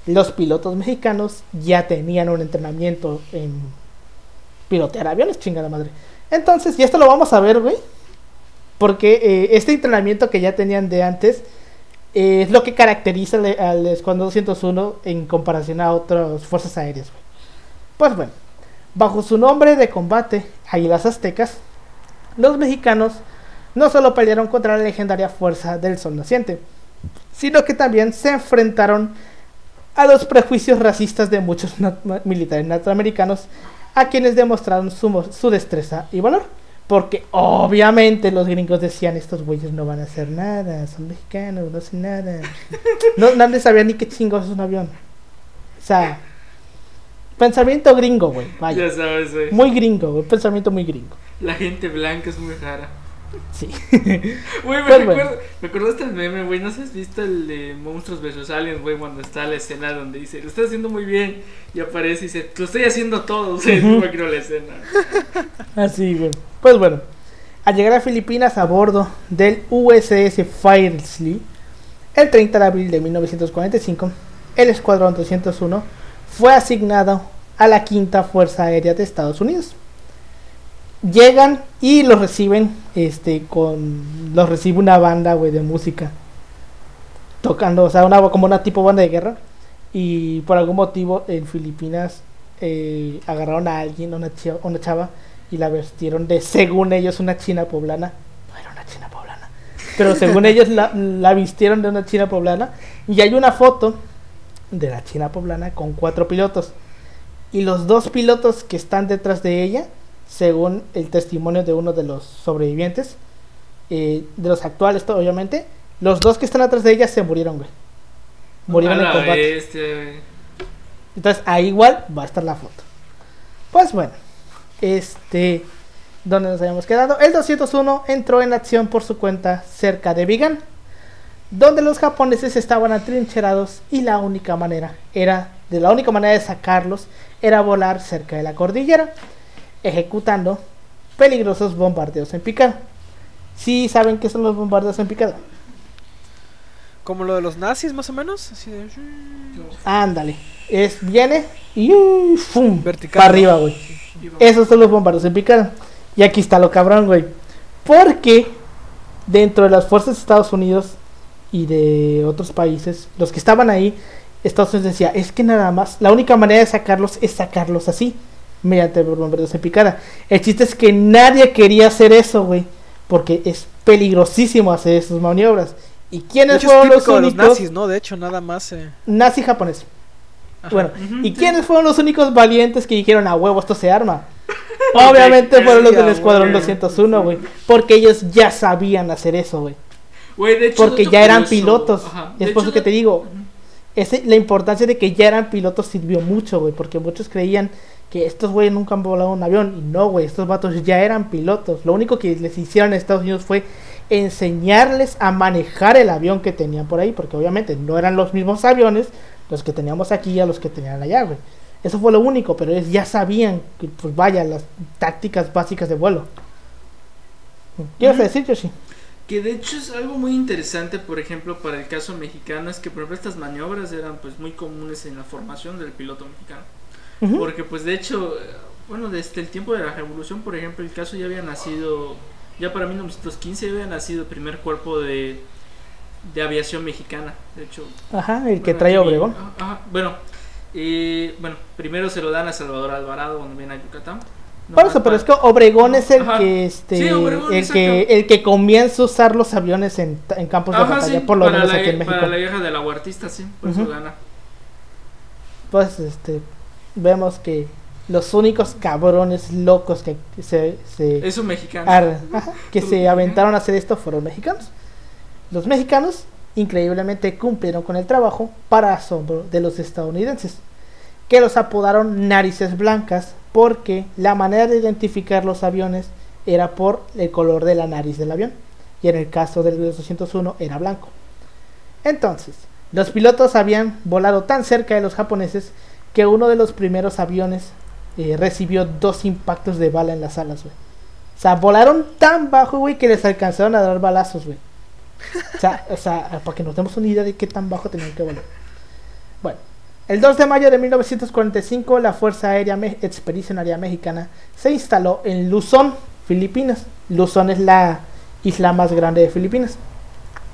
los pilotos mexicanos ya tenían un entrenamiento en pilotear aviones, chingada madre. Entonces, y esto lo vamos a ver, güey. Porque eh, este entrenamiento que ya tenían de antes eh, es lo que caracteriza al, Escuadrón 201 en comparación a otras fuerzas aéreas, güey. Pues bueno, bajo su nombre de combate, Águilas Aztecas, los mexicanos no solo pelearon contra la legendaria fuerza del Sol Naciente, sino que también se enfrentaron a los prejuicios racistas de muchos militares norteamericanos, a quienes demostraron su, su destreza y valor. Porque obviamente los gringos decían, estos güeyes no van a hacer nada, son mexicanos, no hacen nada. [laughs] No, nadie sabía ni qué chingos es un avión. O sea, pensamiento gringo, güey. Vaya. Ya sabes, güey. Muy gringo, güey. Pensamiento muy gringo. La gente blanca es muy rara. Sí. [laughs] Güey, me, Pues recuerdo, bueno. me acordaste el meme, güey. No sé si has visto el de Monstruos vs Aliens, güey, cuando está la escena donde dice, lo estás haciendo muy bien. Y aparece y dice, lo estoy haciendo todo. O sea, Ujú. no me creo la escena. [laughs] Así, güey. Pues bueno, al llegar a Filipinas a bordo del USS Firesley, el 30 de abril de 1945, el Escuadrón 201 fue asignado a la Quinta Fuerza Aérea de Estados Unidos. Llegan y los reciben, este, con, los recibe una banda, güey, de música, tocando, o sea, una, como una tipo banda de guerra. Y por algún motivo en Filipinas eh, agarraron a alguien, una, chava, una chava, y la vestieron de, según ellos, una china poblana. No era una china poblana. Pero según [laughs] ellos la, la vistieron de una china poblana. Y hay una foto de la china poblana con cuatro pilotos. Y los dos pilotos que están detrás de ella, según el testimonio de uno de los sobrevivientes, eh, de los actuales, obviamente, los dos que están atrás de ella se murieron, güey. Murieron en combate. bestia, güey. Entonces ahí igual va a estar la foto. Pues bueno, este, donde nos habíamos quedado, el 201 entró en acción por su cuenta cerca de Vigan, donde los japoneses estaban atrincherados y la única manera era, de la única manera de sacarlos era volar cerca de la cordillera, ejecutando peligrosos bombardeos en picada. Sí saben qué son los bombardeos en picada. Como lo de los nazis, más o menos. Así de... Ándale, es viene y uh, ¡fum! Vertical, para arriba, güey. Esos son los bombardeos en picada. Y aquí está lo cabrón, güey. Porque dentro de las fuerzas de Estados Unidos y de otros países, los que estaban ahí, Estados Unidos decía, es que nada más, la única manera de sacarlos es sacarlos así, mediante bombardeos en picada. El chiste es que nadie quería hacer eso, güey, porque es peligrosísimo hacer esas maniobras. ¿Y quiénes fueron los únicos? nazis, ¿no? De hecho, nada más. eh, Nazi japonés. ajá. Bueno, ¿y sí. quiénes fueron los únicos valientes que dijeron a huevo esto se arma? [laughs] Obviamente fueron los del Escuadrón huevo. 201, güey. Porque ellos ya sabían hacer eso, güey. Güey, de hecho, Porque ya eran pilotos. ajá, Es de por hecho, eso que te digo. Ese, la importancia de que ya eran pilotos sirvió mucho, güey. Porque muchos creían que estos güeyes nunca han volado un avión. Y no, güey, estos vatos ya eran pilotos. Lo único que les hicieron en Estados Unidos fue enseñarles a manejar el avión que tenían por ahí. Porque obviamente no eran los mismos aviones los que teníamos aquí a los que tenían allá, güey. Eso fue lo único, pero ellos ya sabían, que, pues vaya, las tácticas básicas de vuelo. ¿Qué a Ujú. decir, Yoshi? Que de hecho es algo muy interesante, por ejemplo, para el caso mexicano, es que por ejemplo estas maniobras eran pues muy comunes en la formación del piloto mexicano. Porque pues de hecho, bueno, desde el tiempo de la revolución, por ejemplo, el caso ya había nacido, ya para 1915 ya había nacido el primer cuerpo de, de aviación mexicana. De hecho, Ajá, el que bueno, trae aquí- Obregón. Ajá, bueno, eh, bueno, primero se lo dan a Salvador Alvarado cuando viene a Yucatán. Por Nomás eso, pero es que Obregón es el Ajá. que este Sí, el que el que comienza a usar los aviones en, en campos de batalla, sí, por lo menos la, aquí en México. Para la guerra de la huartista, sí, por eso Ujú. gana. Pues este vemos que los únicos cabrones locos que se, se Es un mexicano. ar- ajá, que se aventaron a hacer esto fueron mexicanos. Los mexicanos increíblemente cumplieron con el trabajo para asombro de los estadounidenses, que los apodaron narices blancas porque la manera de identificar los aviones era por el color de la nariz del avión, y en el caso del 201 era blanco. Entonces, los pilotos habían volado tan cerca de los japoneses que uno de los primeros aviones eh, recibió dos impactos de bala en las alas, güey. O sea, volaron tan bajo, güey, que les alcanzaron a dar balazos, güey. O sea, o sea, para que nos demos una idea de qué tan bajo tenían que volar. Bueno, el 2 de mayo de 1945, la Fuerza Aérea Expedicionaria Mexicana se instaló en Luzón, Filipinas. Luzón es la isla más grande de Filipinas.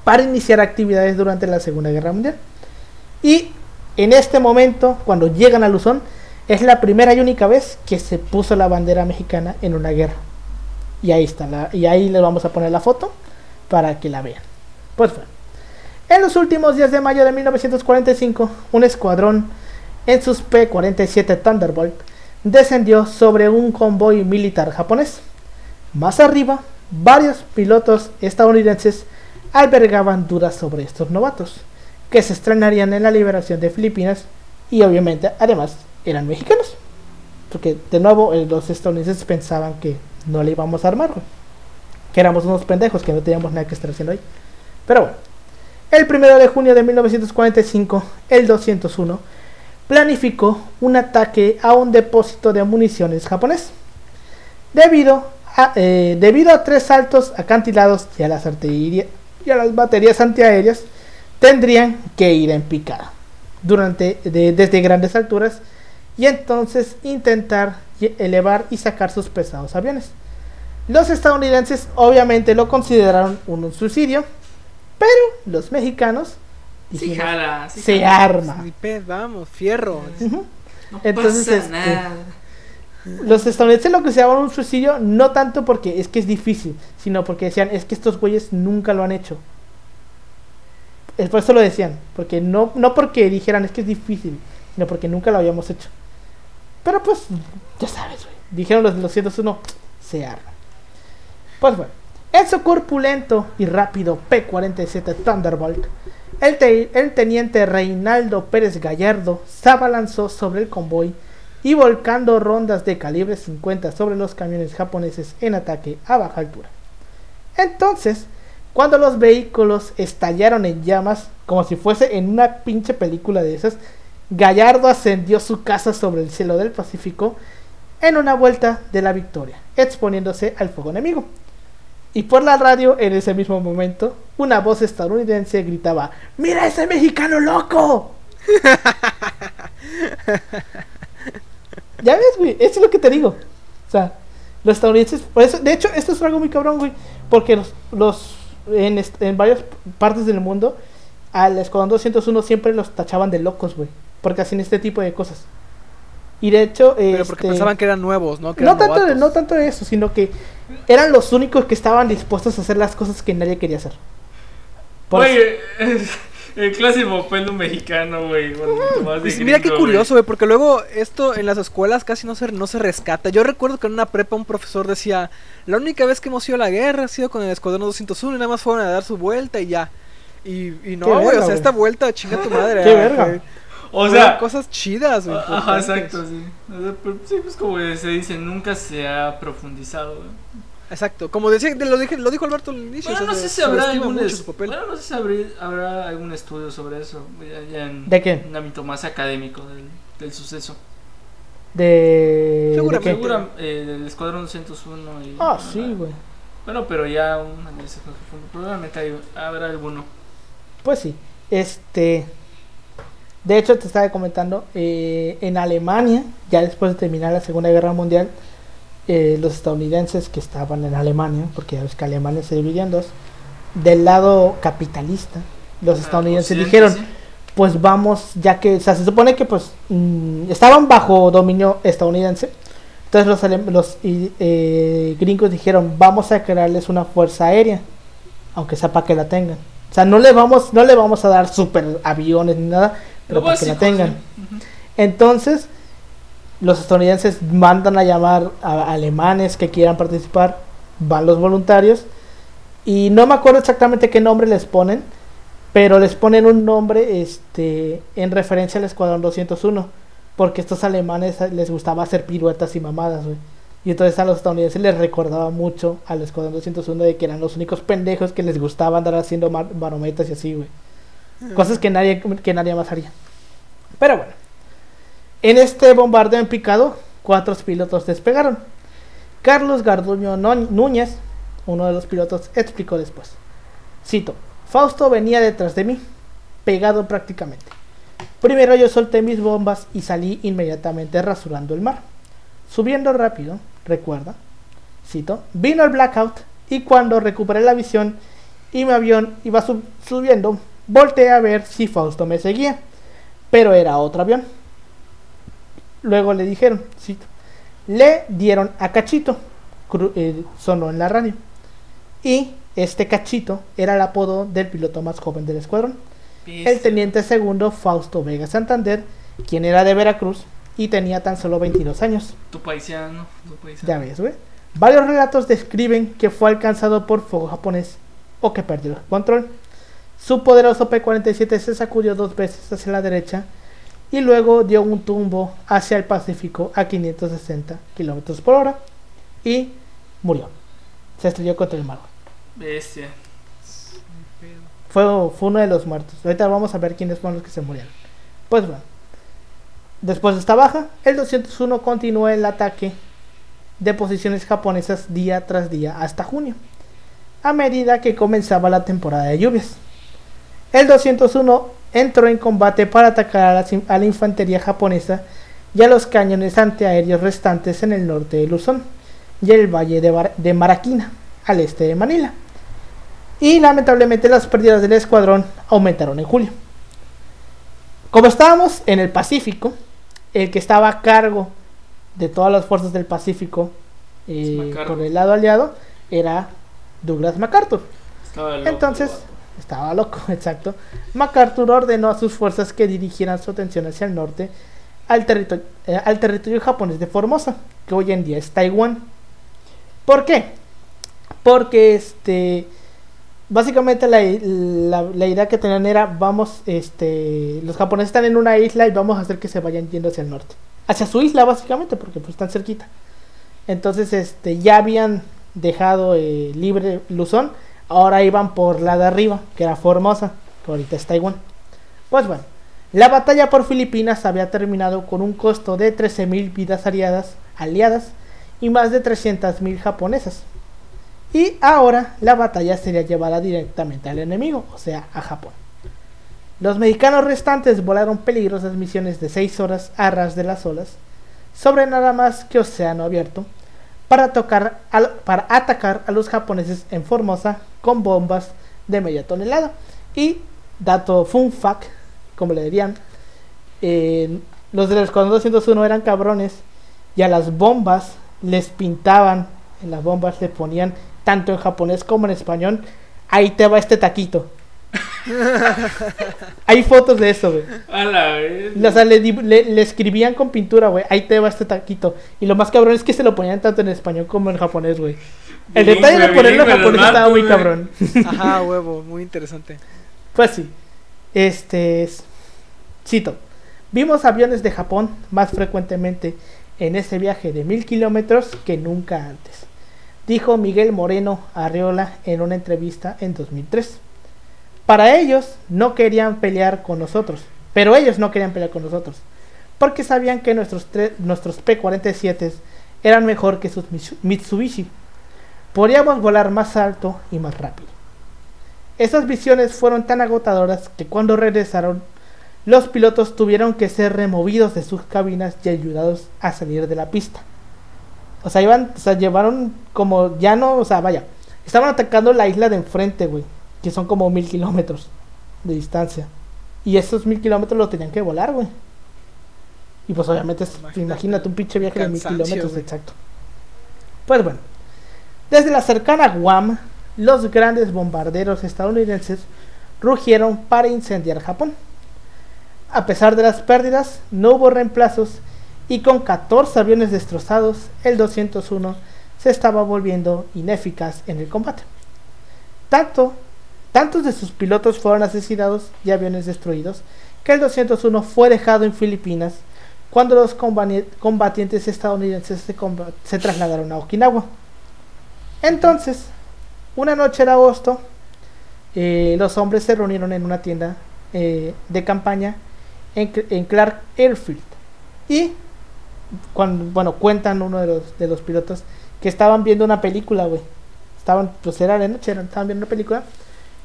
Para iniciar actividades durante la Segunda Guerra Mundial. Y en este momento, cuando llegan a Luzón, es la primera y única vez que se puso la bandera mexicana en una guerra. Y ahí está, y ahí les vamos a poner la foto para que la vean. Pues bueno, en los últimos días de mayo de 1945, un escuadrón en sus P-47 Thunderbolt descendió sobre un convoy militar japonés. Más arriba, varios pilotos estadounidenses albergaban dudas sobre estos novatos, que se estrenarían en la liberación de Filipinas y obviamente además eran mexicanos. Porque de nuevo eh, los estadounidenses pensaban que no le íbamos a armar. que éramos unos pendejos, que no teníamos nada que estar haciendo ahí. Pero bueno, el 1 de junio de 1945, el 201 planificó un ataque a un depósito de municiones japonés. Debido a, eh, debido a tres saltos acantilados y a las artillerías y a las baterías antiaéreas, tendrían que ir en picada durante, desde grandes alturas y entonces intentar elevar y sacar sus pesados aviones. Los estadounidenses obviamente lo consideraron un suicidio, pero los mexicanos Sí, jala, sí se jala. arma. Vamos, fierro. No Entonces, pasa este, nada. Los estadounidenses lo consideraban un suicidio no tanto porque es que es difícil, sino porque decían es que estos güeyes nunca lo han hecho. Es por eso lo decían, porque no, no porque dijeran es que es difícil, sino porque nunca lo habíamos hecho. Pero pues, ya sabes, güey. Dijeron los, los 101, se arma. Pues bueno, en su corpulento y rápido P-47 Thunderbolt, el, te- el teniente Reinaldo Pérez Gallardo se abalanzó sobre el convoy y volcando rondas de calibre 50 sobre los camiones japoneses en ataque a baja altura. Entonces, cuando los vehículos estallaron en llamas, como si fuese en una pinche película de esas, Gallardo ascendió su casa sobre el cielo del Pacífico en una vuelta de la victoria, exponiéndose al fuego enemigo. Y por la radio, en ese mismo momento, una voz estadounidense gritaba: ¡Mira ese mexicano loco! [laughs] ya ves, güey, eso es lo que te digo. O sea, los estadounidenses, por eso, de hecho, esto es algo muy cabrón, güey, porque los, los en, en varias partes del mundo, al Escuadrón 201 siempre los tachaban de locos, güey, porque hacían este tipo de cosas. Y de hecho, Pero porque este, pensaban que eran nuevos, ¿no? Que no eran tanto, novatos. no tanto eso, sino que eran los únicos que estaban dispuestos a hacer las cosas que nadie quería hacer. Es [laughs] el clásico pelo mexicano, güey. de Pues mira qué curioso, güey, porque luego esto en las escuelas casi no se, no se rescata. Yo recuerdo que en una prepa un profesor decía, la única vez que hemos ido a la guerra ha sido con el Escuadrón 201 y nada más fueron a dar su vuelta y ya. Y, y no, güey, o sea, esta vuelta, chinga tu madre. Qué ah, verga. O sea, cosas chidas, güey. Ajá, exacto, sí. O sea, pero sí, pues como se dice, nunca se ha profundizado. güey. Exacto, como decía, lo, dije, lo dijo Alberto al inicio. Bueno, o sea, no sé si habrá algún, es- bueno, no sé si habrá, habrá algún estudio sobre eso. Ya, ya en ¿De qué? un ámbito más académico del, del suceso. De. Seguramente. ¿de? Segura, eh, del Escuadrón 201. Y, Ah, sí, güey. Bueno, pero ya un análisis más profundo. Probablemente hay- habrá alguno. Pues sí. Este. De hecho, te estaba comentando. eh, en Alemania, ya después de terminar la Segunda Guerra Mundial, eh, los estadounidenses que estaban en Alemania, porque ya ves que Alemania se dividió en dos, del lado capitalista, los Ah, estadounidenses dijeron: sí. Pues vamos, ya que. O sea, se supone que pues. mm, estaban bajo dominio estadounidense. Entonces los, los eh, gringos dijeron: Vamos a crearles una fuerza aérea, aunque sea para que la tengan. O sea, no le vamos, no le vamos a dar super aviones ni nada, pero Lo para que la tengan. sí. Entonces, los estadounidenses mandan a llamar a alemanes que quieran participar, van los voluntarios, y no me acuerdo exactamente qué nombre les ponen, pero les ponen un nombre este, en referencia al Escuadrón 201, porque estos alemanes les gustaba hacer piruetas y mamadas, güey. Y entonces a los estadounidenses les recordaba mucho al Escuadrón 201 de que eran los únicos pendejos que les gustaba andar haciendo marometas y así, güey. Cosas que nadie, que nadie más haría. Pero bueno. En este bombardeo en picado, cuatro pilotos despegaron. Carlos Garduño Núñez, uno de los pilotos, explicó después. Cito, Fausto venía detrás de mí, pegado prácticamente. Primero yo solté mis bombas y salí inmediatamente rasurando el mar. Subiendo rápido, recuerda, cito, vino el blackout y cuando recuperé la visión y mi avión iba sub- subiendo, volteé a ver si Fausto me seguía, pero era otro avión. Luego le dijeron, cito, le dieron a Cachito, eh, sonó en la radio. Y este Cachito era el apodo del piloto más joven del escuadrón, el teniente segundo Fausto Vega Santander, quien era de Veracruz y tenía tan solo 22 años. Tu paisano, tu paisano. Ya ves, güey. Varios relatos describen que fue alcanzado por fuego japonés o que perdió el control. Su poderoso P-47 se sacudió dos veces hacia la derecha y luego dio un tumbo hacia el Pacífico a 560 kilómetros por hora y murió. se estrelló contra el mar. Bestia. Fue, fue uno de los muertos. Ahorita vamos a ver quiénes fueron los que se murieron. Pues bueno. Después de esta baja, el 201 continuó el ataque de posiciones japonesas día tras día hasta junio, a medida que comenzaba la temporada de lluvias. El 201 entró en combate para atacar a la, a la infantería japonesa y a los cañones antiaéreos restantes en el norte de Luzón y el valle de, Bar- de Maraquina, al este de Manila. Y lamentablemente las pérdidas del escuadrón aumentaron en julio. Como estábamos en el Pacífico, el que estaba a cargo de todas las fuerzas del Pacífico eh, por el lado aliado era Douglas MacArthur. Entonces. Estaba loco, [laughs] exacto. MacArthur ordenó a sus fuerzas que dirigieran su atención hacia el norte, al, territorio eh, al territorio japonés de Formosa, que hoy en día es Taiwán. ¿Por qué? Porque este básicamente la, la- idea que tenían era vamos, este, los japoneses están en una isla y vamos a hacer que se vayan yendo hacia el norte, hacia su isla básicamente, porque pues están cerquita. Entonces, este, ya habían dejado eh, libre Luzón, ahora iban por la de arriba, que era Formosa, que ahorita es Taiwán. Pues bueno, la batalla por Filipinas había terminado con un costo de 13.000 vidas aliadas, aliadas y más de 300.000 japonesas. Y ahora la batalla sería llevada directamente al enemigo, o sea, a Japón. Los mexicanos restantes volaron peligrosas misiones de 6 horas a ras de las olas, sobre nada más que océano abierto, para, tocar para atacar a los japoneses en Formosa con bombas de media tonelada. Y, dato fun fact, como le dirían, eh, los del Escuadrón 201 eran cabrones y a las bombas les pintaban, en las bombas le ponían tanto en japonés como en español, ahí te va este taquito. [laughs] Hay fotos de eso, güey. A la vez. O sea, le, di- le- le escribían con pintura, güey. Ahí te va este taquito. Y lo más cabrón es que se lo ponían tanto en español como en japonés, güey. El detalle de ponerlo en japonés los estaba muy mato, cabrón. [laughs] Ajá, huevo, muy interesante. Pues sí. Este es. Cito. Vimos aviones de Japón más frecuentemente en ese viaje de mil kilómetros que nunca antes. Dijo Miguel Moreno Arreola en una entrevista en 2003. Para ellos no querían pelear con nosotros, pero ellos no querían pelear con nosotros, porque sabían que nuestros, nuestros P-47 eran mejor que sus Mitsu- Mitsubishi. Podíamos volar más alto y más rápido. Esas visiones fueron tan agotadoras que cuando regresaron, los pilotos tuvieron que ser removidos de sus cabinas y ayudados a salir de la pista. O sea, iban, o sea, llevaron como, ya no, o sea, vaya, estaban atacando la isla de enfrente, güey, que son como mil kilómetros de distancia. Y esos mil kilómetros los tenían que volar, güey. Y pues obviamente, Imagínate imagínate un pinche viaje de mil kilómetros, güey. exacto. Pues bueno, desde la cercana Guam, los grandes bombarderos estadounidenses rugieron para incendiar Japón. A pesar de las pérdidas, no hubo reemplazos y con 14 aviones destrozados, el 201 se estaba volviendo ineficaz en el combate. Tanto, tantos de sus pilotos fueron asesinados y aviones destruidos que el 201 fue dejado en Filipinas cuando los combatientes estadounidenses se, trasladaron a Okinawa. Entonces, una noche de agosto, eh, los hombres se reunieron en una tienda eh, de campaña en, Cl- en Clark Airfield. Y, cuando, bueno, cuentan uno de los, de los pilotos que estaban viendo una película, güey. Estaban, pues era de noche, estaban viendo una película.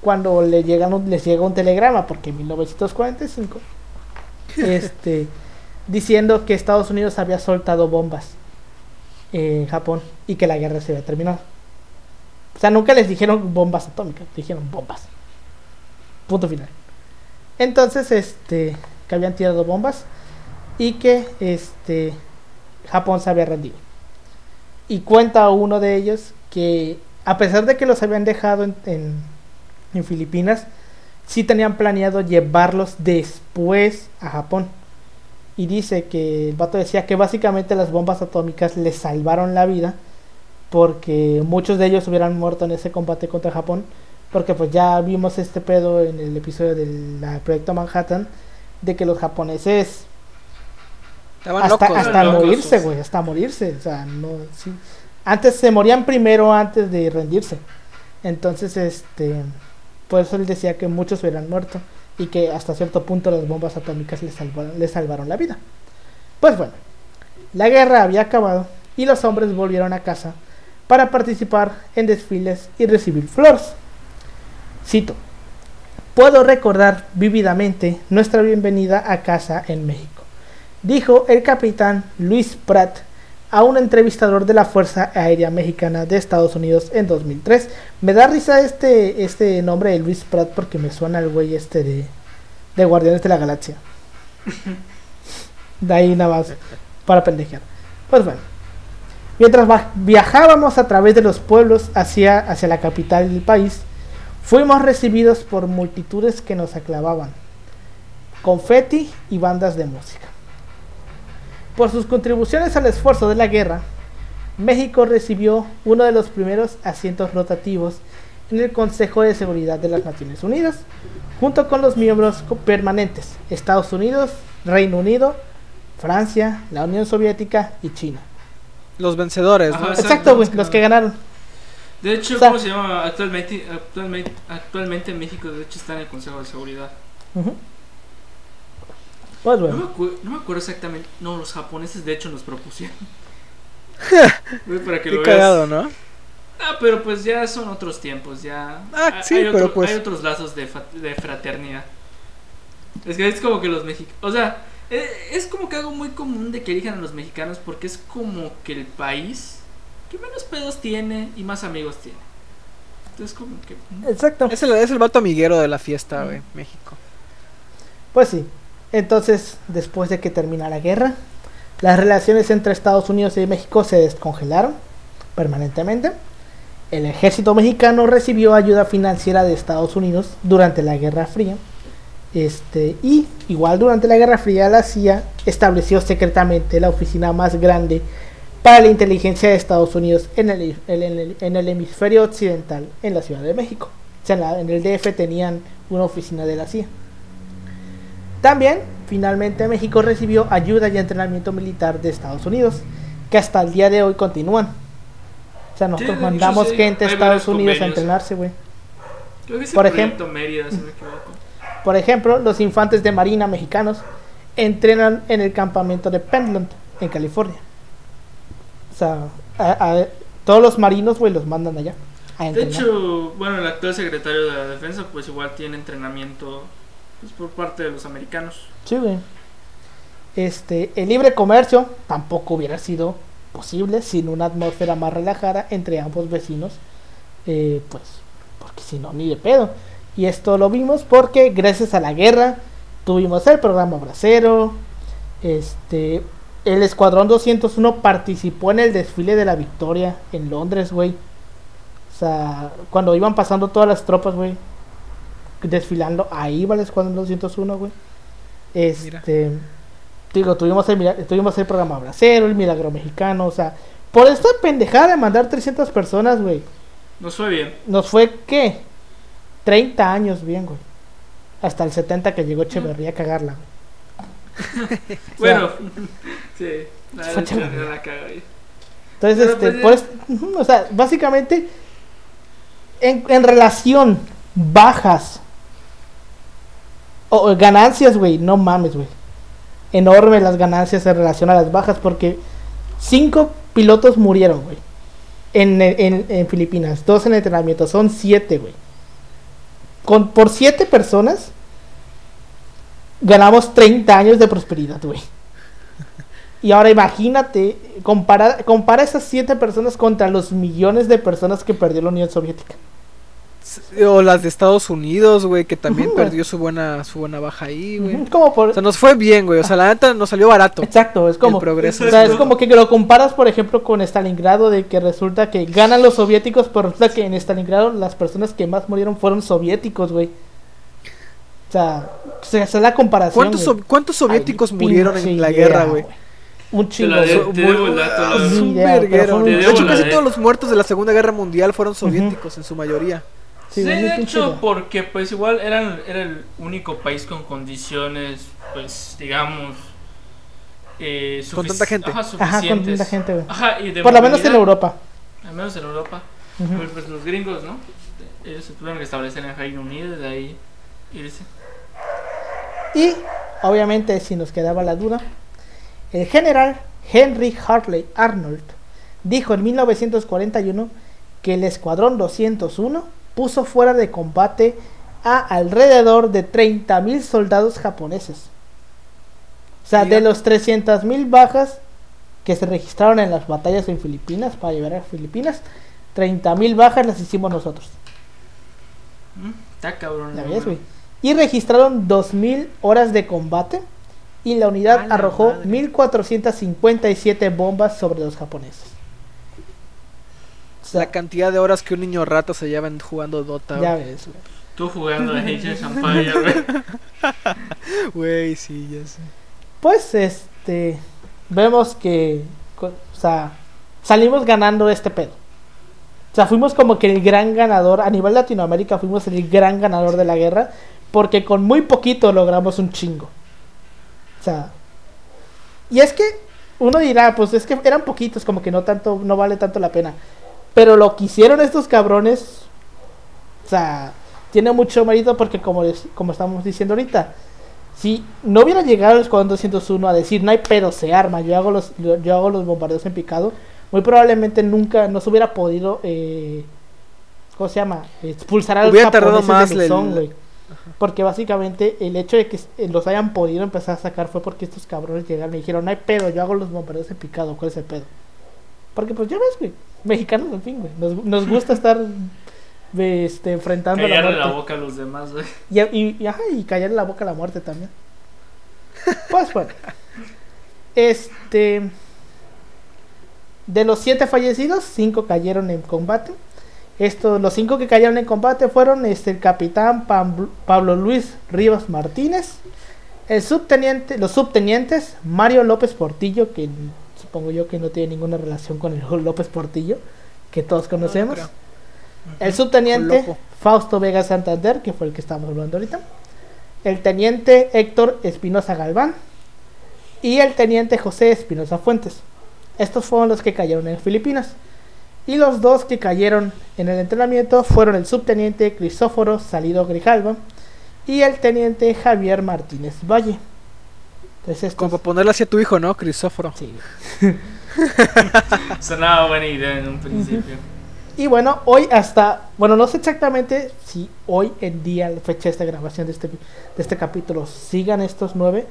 Cuando le llegan un- les llega un telegrama, porque en 1945, [laughs] este, diciendo que Estados Unidos había soltado bombas en Japón y que la guerra se había terminado. O sea, nunca les dijeron bombas atómicas, dijeron bombas. Punto final. Entonces, este, que habían tirado bombas y que este Japón se había rendido. Y cuenta uno de ellos que a pesar de que los habían dejado en, en, en Filipinas, sí tenían planeado llevarlos después a Japón. Y dice que el vato decía que básicamente las bombas atómicas les salvaron la vida porque muchos de ellos hubieran muerto en ese combate contra Japón. Porque pues ya vimos este pedo en el episodio del la proyecto Manhattan de que los japoneses Estaban hasta, locos. hasta locos. morirse, güey, hasta morirse, o sea, no, sí. antes se morían primero antes de rendirse. Entonces, este, por eso él decía que muchos hubieran muerto y que hasta cierto punto las bombas atómicas le salvaron, salvaron la vida. Pues bueno, la guerra había acabado y los hombres volvieron a casa para participar en desfiles y recibir flores. Cito, puedo recordar vívidamente nuestra bienvenida a casa en México, dijo el capitán Luis Pratt a un entrevistador de la Fuerza Aérea Mexicana de Estados Unidos en 2003. Me da risa este, este nombre de Luis Pratt porque me suena el güey este de, de Guardianes de la Galaxia. De ahí nada más para pendejear. Pues bueno. Mientras viajábamos a través de los pueblos hacia, hacia la capital del país, fuimos recibidos por multitudes que nos aclamaban, confeti y bandas de música. Por sus contribuciones al esfuerzo de la guerra, México recibió uno de los primeros asientos rotativos en el Consejo de Seguridad de las Naciones Unidas, junto con los miembros permanentes Estados Unidos, Reino Unido, Francia, la Unión Soviética y China. Los vencedores, ¿no? exacto, los que ganaron. De hecho, ¿cómo se llama? Actualmente, actualmente, actualmente México, de hecho, está en el Consejo de Seguridad. Pues bueno. no, me acuerdo exactamente. No, los japoneses, de hecho, nos propusieron. [laughs] para que Qué lo cagado, ¿no? Ah, pero pues ya son otros tiempos, ya. Ah, sí, hay pero pues. Hay otros lazos de, de fraternidad. Es que es como que los mexicanos. O sea, eh, es como que algo muy común de que elijan a los mexicanos porque es como que el país que menos pedos tiene y más amigos tiene. Entonces, como que. Mm. Exacto. Es el, es el vato amiguero de la fiesta, güey, México. Pues sí. Entonces, después de que termina la guerra, las relaciones entre Estados Unidos y México se descongelaron permanentemente. El ejército mexicano recibió ayuda financiera de Estados Unidos durante la Guerra Fría este, y igual durante la Guerra Fría la CIA estableció secretamente la oficina más grande para la inteligencia de Estados Unidos en el, en el, hemisferio occidental, en la Ciudad de México. O sea, en, el DF tenían una oficina de la CIA. También, finalmente, México recibió ayuda y entrenamiento militar de Estados Unidos, que hasta el día de hoy continúan. O sea, nosotros mandamos gente a Estados Unidos a entrenarse, güey. Por ejemplo, por ejemplo, los infantes de marina mexicanos entrenan en el campamento de Pentland, en California. O sea, todos los marinos, güey, los mandan allá. de hecho, bueno, el actual secretario de la defensa, pues igual tiene entrenamiento pues, por parte de los americanos. Sí, güey. Este, el libre comercio tampoco hubiera sido posible sin una atmósfera más relajada entre ambos vecinos. Eh, pues, porque si no, ni de pedo. Y esto lo vimos porque gracias a la guerra tuvimos el programa Bracero. Este, el Escuadrón 201 participó en el desfile de la victoria en Londres, güey. O sea, cuando iban pasando todas las tropas, güey, desfilando, ahí va el Escuadrón 201, güey. Este, digo, tuvimos el, tuvimos el programa Bracero, el Milagro Mexicano, o sea, por esta pendejada de mandar 300 personas, güey. Nos fue bien. Nos fue, ¿qué? 30 años bien, güey. Hasta el 70 que llegó Echeverría a cagarla. [laughs] bueno, [laughs] sí, la, la, Entonces, este, pues, o sea, básicamente, en, en relación bajas o ganancias, güey, no mames, güey. Enorme las ganancias en relación a las bajas porque cinco pilotos murieron, güey. En, en, en Filipinas, dos en entrenamiento, son siete, güey por siete personas ganamos 30 años de prosperidad, güey. Y ahora imagínate, compara, compara esas siete personas contra los millones de personas que perdió la Unión Soviética. O las de Estados Unidos, güey, que también perdió su buena su buena baja ahí, güey. como por... O sea, nos fue bien, güey. O sea, la neta nos salió barato. Exacto, es como... progreso. O sea, es como que lo comparas, por ejemplo, con Stalingrado, de que resulta que ganan los soviéticos, pero resulta que en Stalingrado las personas que más murieron fueron soviéticos, güey. O sea, se hace la comparación. ¿Cuántos, soviéticos murieron en la guerra, güey? Un chingo. De, hecho, casi todos los muertos de la Segunda Guerra Mundial fueron soviéticos en su mayoría. Sí, de hecho, porque pues igual eran, era el único país con condiciones, pues digamos... Eh, con tanta gente. Ajá, con tanta gente, güey. Por lo menos en Europa. al menos en Europa. Pues los gringos, ¿no? Ellos se tuvieron que establecer en el Reino Unido y de ahí irse. Y, obviamente, si nos quedaba la duda, el general Henry Hartley Arnold dijo en 1941 que el Escuadrón 201 puso fuera de combate a alrededor de 30.000 soldados japoneses. O sea, de los 300.000 bajas que se registraron en las batallas en Filipinas para llevar a Filipinas, 30.000 bajas las hicimos nosotros. Mm, Está cabrón. Ves, güey. Y registraron 2.000 horas de combate y la unidad arrojó madre. 1.457 bombas sobre los japoneses. La cantidad de horas que un niño rata se lleva en jugando Dota. ya ves, güey. Tú jugando de [laughs] Age of Empires, güey. [laughs] Güey, sí, ya sé. Pues este vemos que o sea, salimos ganando este pedo. O sea, fuimos como que el gran ganador a nivel Latinoamérica, fuimos el gran ganador de la guerra porque con muy poquito logramos un chingo. O sea, y es que uno dirá, pues es que eran poquitos, como que no tanto no vale tanto la pena. Pero lo que hicieron estos cabrones o sea, tiene mucho mérito porque como les- como estamos diciendo ahorita, si no hubiera llegado el Escuadrón 201 a decir, no hay pedo, se arma, yo hago los, yo, yo hago los bombardeos en picado, muy probablemente nunca no se hubiera podido, eh, ¿cómo se llama? Expulsar a los Hubiera japoneses de más el- Luzón, güey. Porque básicamente el hecho de que los hayan podido empezar a sacar fue porque estos cabrones llegaron y dijeron, no hay pedo, yo hago los bombardeos en picado, ¿cuál es el pedo? Porque pues ya ves, güey, mexicanos en fin, güey, nos, nos gusta estar este, enfrentando la Callarle muerte. la boca a los demás, güey. Y, y, y, ajá, y callarle la boca a la muerte también. Pues bueno. Este. De los siete fallecidos, cinco cayeron en combate. Estos, los cinco que cayeron en combate fueron este, el capitán Pam- Pablo Luis Rivas Martínez, el subteniente, los subtenientes Mario López Portillo, que supongo yo que no tiene ninguna relación con el López Portillo, que todos conocemos. El subteniente Loco. Fausto Vega Santander, que fue el que estábamos hablando ahorita. El teniente Héctor Espinosa Galván. Y el teniente José Espinosa Fuentes. Estos fueron los que cayeron en Filipinas. Y los dos que cayeron en el entrenamiento fueron el subteniente Crisóforo Salido Grijalva y el teniente Javier Martínez Valle. Entonces. Como para ponerle así a tu hijo, ¿no? Crisóforo. Sí. [laughs] Sonaba buena idea en un principio. Y bueno, hoy hasta, bueno, no sé exactamente si hoy en día, la fecha de esta grabación de este, de este capítulo, sigan estos nueve,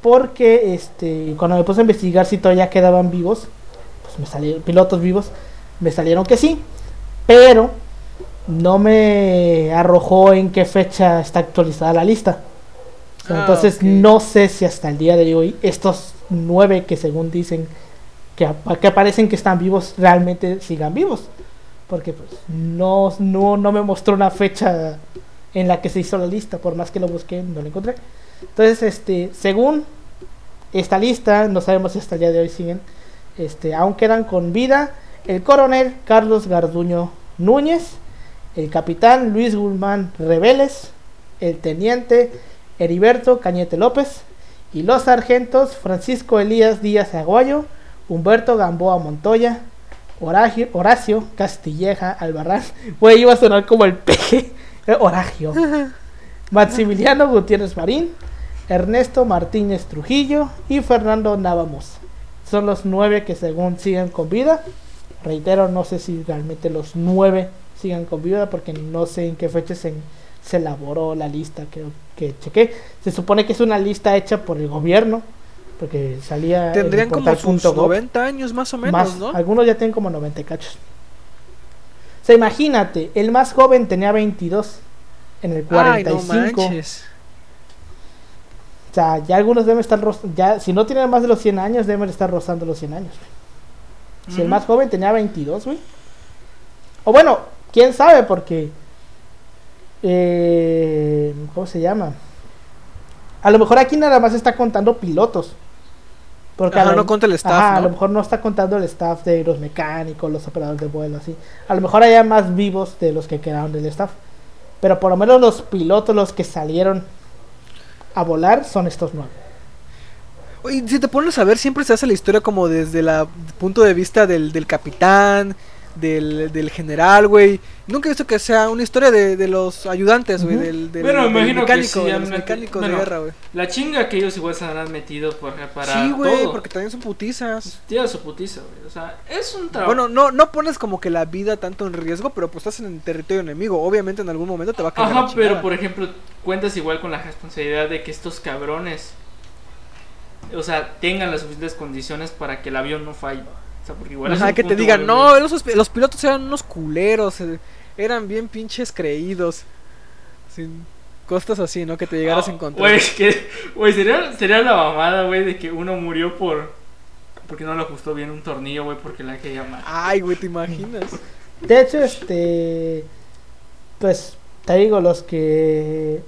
porque este, cuando me puse a investigar si todavía quedaban vivos, pues me salieron pilotos vivos, me salieron que sí, pero no me arrojó en qué fecha está actualizada la lista. Ah, Entonces no sé si hasta el día de hoy estos nueve que según dicen que, que aparecen que están vivos realmente sigan vivos. Porque pues no, no, no me mostró una fecha en la que se hizo la lista. Por más que lo busqué, no la encontré. Entonces, este, según esta lista, no sabemos si hasta el día de hoy siguen, este, aún quedan con vida el coronel Carlos Garduño Núñez, el capitán Luis Guzmán Reveles, el teniente Heriberto Cañete López y los sargentos Francisco Elías Díaz Aguayo, Humberto Gamboa Montoya, Horacio, Horacio Castilleja Albarrán, [laughs] güey, iba a sonar como el peje, [laughs] eh, Horacio, [laughs] Maximiliano Gutiérrez Marín, Ernesto Martínez Trujillo y Fernando Navamos. Son los nueve que según siguen con vida. Reitero, no sé si realmente los nueve sigan con vida porque no sé en qué fecha se, se elaboró la lista creo que chequé. Se supone que es una lista hecha por el gobierno porque salía en Tendrían como sus punto gov. 90 años más o menos, Más, ¿no? Algunos ya tienen como 90 y cachos. O sea, imagínate, el más joven tenía 22 en el Ay, no 45. manches. o sea, ya algunos deben estar ya si no tienen más de los 100 años deben estar rozando los 100 años. güey. Si el más joven tenía 22, güey. O bueno, quién sabe porque eh, ¿cómo se llama? A lo mejor aquí nada más está contando pilotos. Porque a lo- no cuenta el staff, Ajá, a lo mejor no está contando el staff de los mecánicos, los operadores de vuelo, así. A lo mejor haya más vivos de los que quedaron del staff. Pero por lo menos los pilotos, los que salieron a volar, son estos nueve. Oye, si te pones a ver, siempre se hace la historia como desde el punto de vista del, del capitán, del, del general, güey. Nunca he visto que sea una historia de, de los ayudantes, güey, Ujú. del, del, Bueno, del imagino que mecánico, sí, de los mecánicos bueno, de guerra, güey. La chinga que ellos igual se habrán metido por reparar Sí, güey, porque también son putizas. Tía su putiza, güey. O sea, es un trabajo. Bueno, no, no pones como que la vida tanto en riesgo, pero pues estás en el territorio enemigo. Obviamente en algún momento te va a caer Ajá, pero por ejemplo, cuentas igual con la responsabilidad de que estos cabrones, o sea, tengan las suficientes condiciones para que el avión no falle. O sea, porque igual es Ajá, que te digan, no, los, los pilotos eran unos culeros, eh, eran bien pinches creídos. Sin costas así, ¿no? Que te llegaras a encontrar. Güey, que, güey, sería, sería la mamada, güey, de que uno murió por. Porque no le ajustó bien un tornillo, güey, porque la quería mal. Ay, güey, ¿te imaginas? [laughs] De hecho, este. Pues te digo, los que.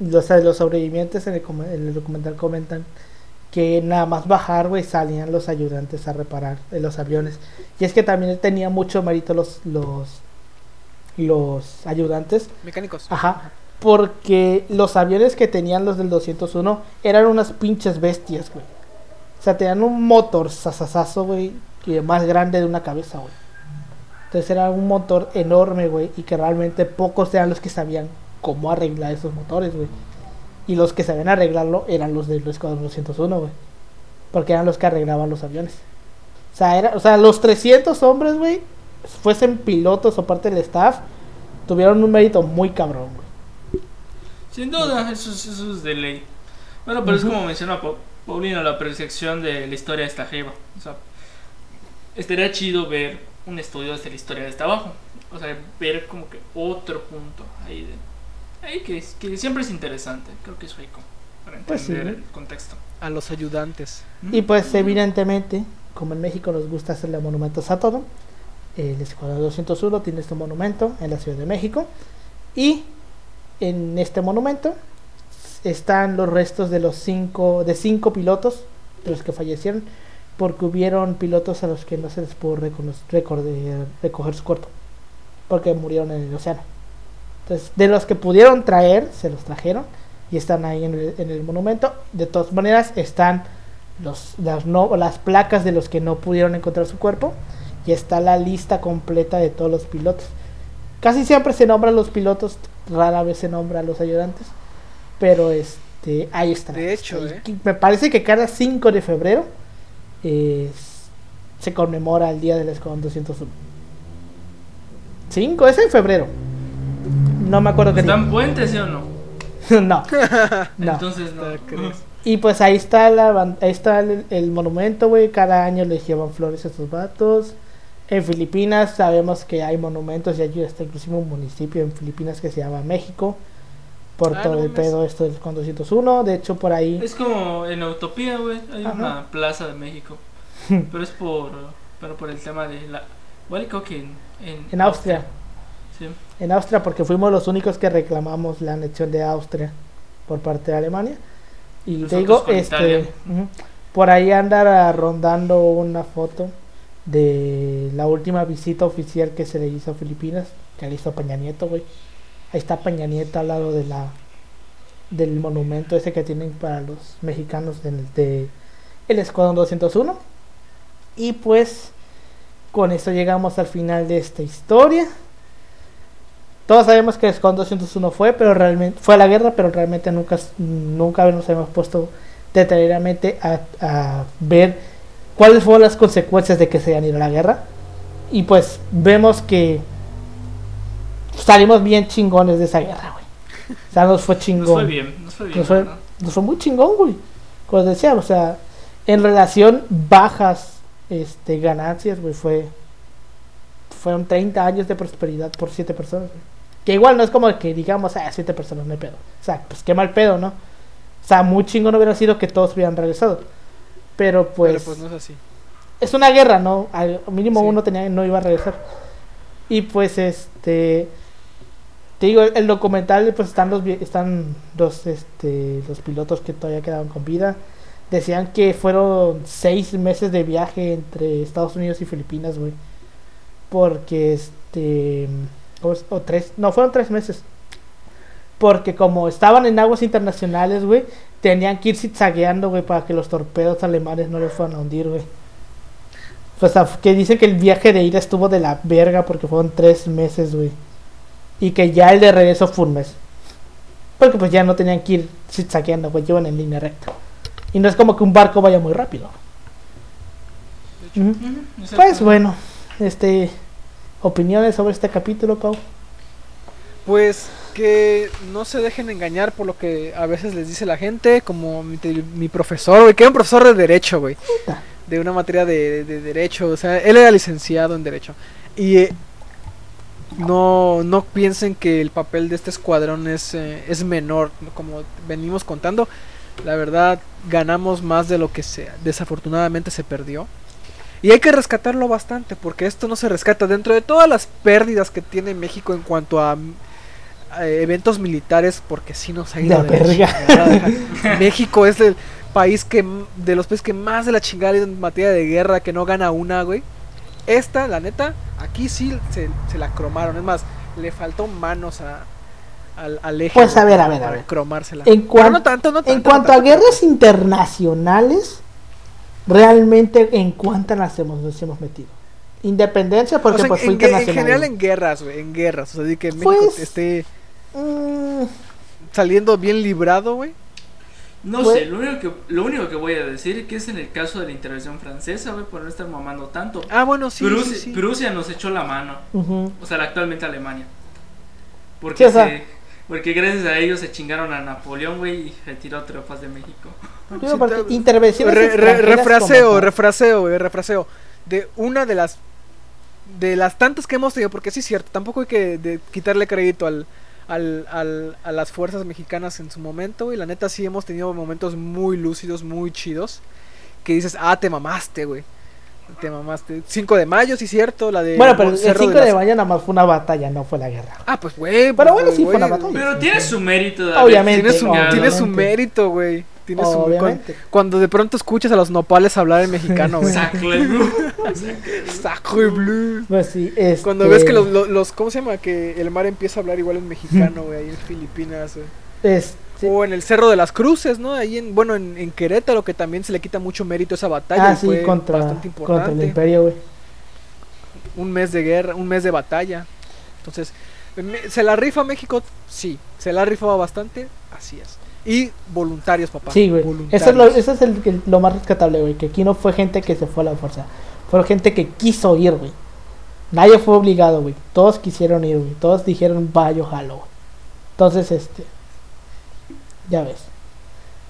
Los, los sobrevivientes en el, come- en el documental comentan que nada más bajar, güey, salían los ayudantes a reparar eh, los aviones. Y es que también tenía mucho mérito los, los, los ayudantes. Mecánicos. Ajá. Porque los aviones que tenían los del 201 eran unas pinches bestias, güey. O sea, tenían un motor sasasazo, güey, que más grande de una cabeza, güey. Entonces era un motor enorme, güey, y que realmente pocos eran los que sabían cómo arreglar esos motores, güey. Y los que sabían arreglarlo eran los del Escuadrón 201, güey. Porque eran los que arreglaban los aviones. O sea, era, o sea los 300 hombres, güey, fuesen pilotos o parte del staff, tuvieron un mérito muy cabrón, güey. Sin duda, eso es, eso es de ley. Bueno, pero es como menciona Pa- Paulino, la percepción de la historia de esta jeva. O sea, estaría chido ver un estudio de la historia de esta abajo. O sea, ver como que otro punto ahí de. Ahí que, siempre es interesante. Creo que es rico. Para Pues sí. entender el contexto. A los ayudantes. Y pues evidentemente, como en México nos gusta hacerle monumentos a todo, el Escuadrón 201 tiene este monumento en la Ciudad de México. Y en este monumento están los restos de los cinco, de cinco pilotos, de los que fallecieron, porque hubieron pilotos a los que no se les pudo recoger su cuerpo, porque murieron en el océano. Entonces, de los que pudieron traer, se los trajeron y están ahí en el, en el monumento. De todas maneras, están los, las, no, las placas de los que no pudieron encontrar su cuerpo y está la lista completa de todos los pilotos. Casi siempre se nombran los pilotos, rara vez se nombra a los ayudantes, pero este ahí está. De hecho, ¿eh? Me parece que cada 5 de febrero se conmemora el día del Escuadrón 201. 5, es en febrero. No me acuerdo qué ¿Están puentes, sí o no? [laughs] no. no. Entonces no. Y pues ahí está la ahí está el, el monumento, güey. Cada año les llevan flores a estos vatos. En Filipinas sabemos que hay monumentos y hay hasta inclusive un municipio en Filipinas que se llama México. Por Ah, todo no el pedo esto del con 201. De hecho, por ahí. Es como en Utopía, güey. Hay Ajá. una plaza de México. [laughs] Pero es por. Pero por el tema de la. Igual creo que en. En, En Austria. Sí. En Austria, porque fuimos los únicos que reclamamos la anexión de Austria por parte de Alemania. Y te digo, este, por ahí anda rondando una foto de la última visita oficial que se le hizo a Filipinas, que le hizo Peña Nieto, güey. Ahí está Peña Nieto al lado de la del monumento ese que tienen para los mexicanos de el Escuadrón 201. Y pues con esto llegamos al final de esta historia. Todos sabemos que Escuadrón 201 fue, pero realmente fue a la guerra, pero realmente nunca, nunca nos hemos puesto detalladamente a, a ver cuáles fueron las consecuencias de que se hayan ido a la guerra. Y pues vemos que salimos bien chingones de esa guerra, güey. O sea, nos fue Nos chingón. fue bien, nos fue bien. Nos fue, ¿no? nos fue muy chingón, güey. Como decía, o sea, en relación bajas este, ganancias, güey, fue. Fueron 30 años de prosperidad por 7 personas, güey. Que igual no es como que digamos, ah, 7 personas, no hay pedo. O sea, pues qué mal pedo, ¿no? O sea, muy chingón hubiera sido que todos hubieran regresado. Pero pues. Pero pues no es así. es una guerra, ¿no? Al mínimo Sí. uno tenía no iba a regresar. Y pues este te digo, el, el documental pues están los están los este los pilotos que todavía quedaban con vida. Decían que fueron seis meses de viaje entre Estados Unidos y Filipinas, güey. Porque este o, o tres, no fueron tres meses. Porque como estaban en aguas internacionales, güey, tenían que ir zigzagueando, güey, para que los torpedos alemanes no los fueran a hundir, güey. Pues a- que dicen que el viaje de ida estuvo de la verga porque fueron tres meses, güey. Y que ya el de regreso fue un mes. Porque pues ya no tenían que ir zigzagueando, güey, llevan en línea recta. Y no es como que un barco vaya muy rápido. Pues bueno, este opiniones sobre este capítulo, Pau. Pues que no se dejen engañar por lo que a veces les dice la gente, como mi, profesor, güey, que era un profesor de derecho, güey, de una materia de, de derecho, o sea, él era licenciado en derecho. Y eh, no, no piensen que el papel de este escuadrón es, eh, es menor, como venimos contando. La verdad, ganamos más de lo que se, desafortunadamente se perdió. Y hay que rescatarlo bastante, porque esto no se rescata. Dentro de todas las pérdidas que tiene México en cuanto a, a eventos militares, porque sí nos ha ido La de verga. chingada. [laughs] México es el país que, de los países que más de la chingada en materia de guerra, que no gana una, güey. Esta, la neta, aquí sí se, se la cromaron. Es más, le faltó manos a, al, al eje. Pues, a ver, a ver, a ver. cromársela. En cuan- no tanto, no En tanto, cuanto no a guerras internacionales, realmente en cuántas las hemos, nos hemos metido. Independencia, O porque sea, pues en, fue en gue- en internacional. general en guerras, güey, en guerras. O sea, de que México Pues- esté Mm, saliendo bien librado, güey. No Pues- sé, lo único, que, lo único que voy a decir es que es en el caso de la intervención francesa, güey, por no estar mamando tanto. Ah, bueno, sí, Prusia, sí, sí. Prusia nos echó la mano, o sea, actualmente Alemania. Porque, Sí, se- porque gracias a ellos se chingaron a Napoleón, güey, y retiró tropas de México. Digo, porque te- intervenciones Re- re- refraseo, refraseo, güey, refraseo. De una de las de las tantas que hemos tenido, porque sí es cierto, tampoco hay que de- quitarle crédito al, al, al- a las fuerzas mexicanas en su momento, y la neta sí hemos tenido momentos muy lúcidos, muy chidos, que dices, ah, te mamaste, güey. Te mamaste. 5 de mayo, sí es cierto, la de... Bueno, pero el Cerro 5 de las- mayo nada más fue una batalla, no fue la guerra. Ah, pues, güey. Pero pues, bueno, sí fue una batalla. Pero sí, tiene sí. su mérito Obviamente, Tiene su, tiene mérito, güey. Tiene Obviamente. cuan- Cuando de pronto escuchas a los nopales hablar en mexicano, güey. Sacre bleu. Sacre bleu. Pues sí, este... Cuando ves que los, los, los- ¿Cómo se llama? Que el mar empieza a hablar igual en mexicano, güey, ahí en Filipinas, güey. este, O en el Cerro de las Cruces, ¿no? Ahí en, bueno, en, en Querétaro, que también se le quita mucho mérito a esa batalla. ah, sí, fue contra, bastante contra el importante. imperio, güey. un mes de guerra, un mes de batalla. Entonces, ¿se la rifa México? Sí. ¿Se la ha rifado bastante? Así es. Y voluntarios, papá. Sí, güey. Eso es, lo, eso es el- el- lo más rescatable, güey. Que aquí no fue gente que se fue a la fuerza. Fue gente que quiso ir, güey. Nadie fue obligado, güey. Todos quisieron ir, güey. Todos dijeron, va, yo jalo, güey. Entonces, este. Ya ves.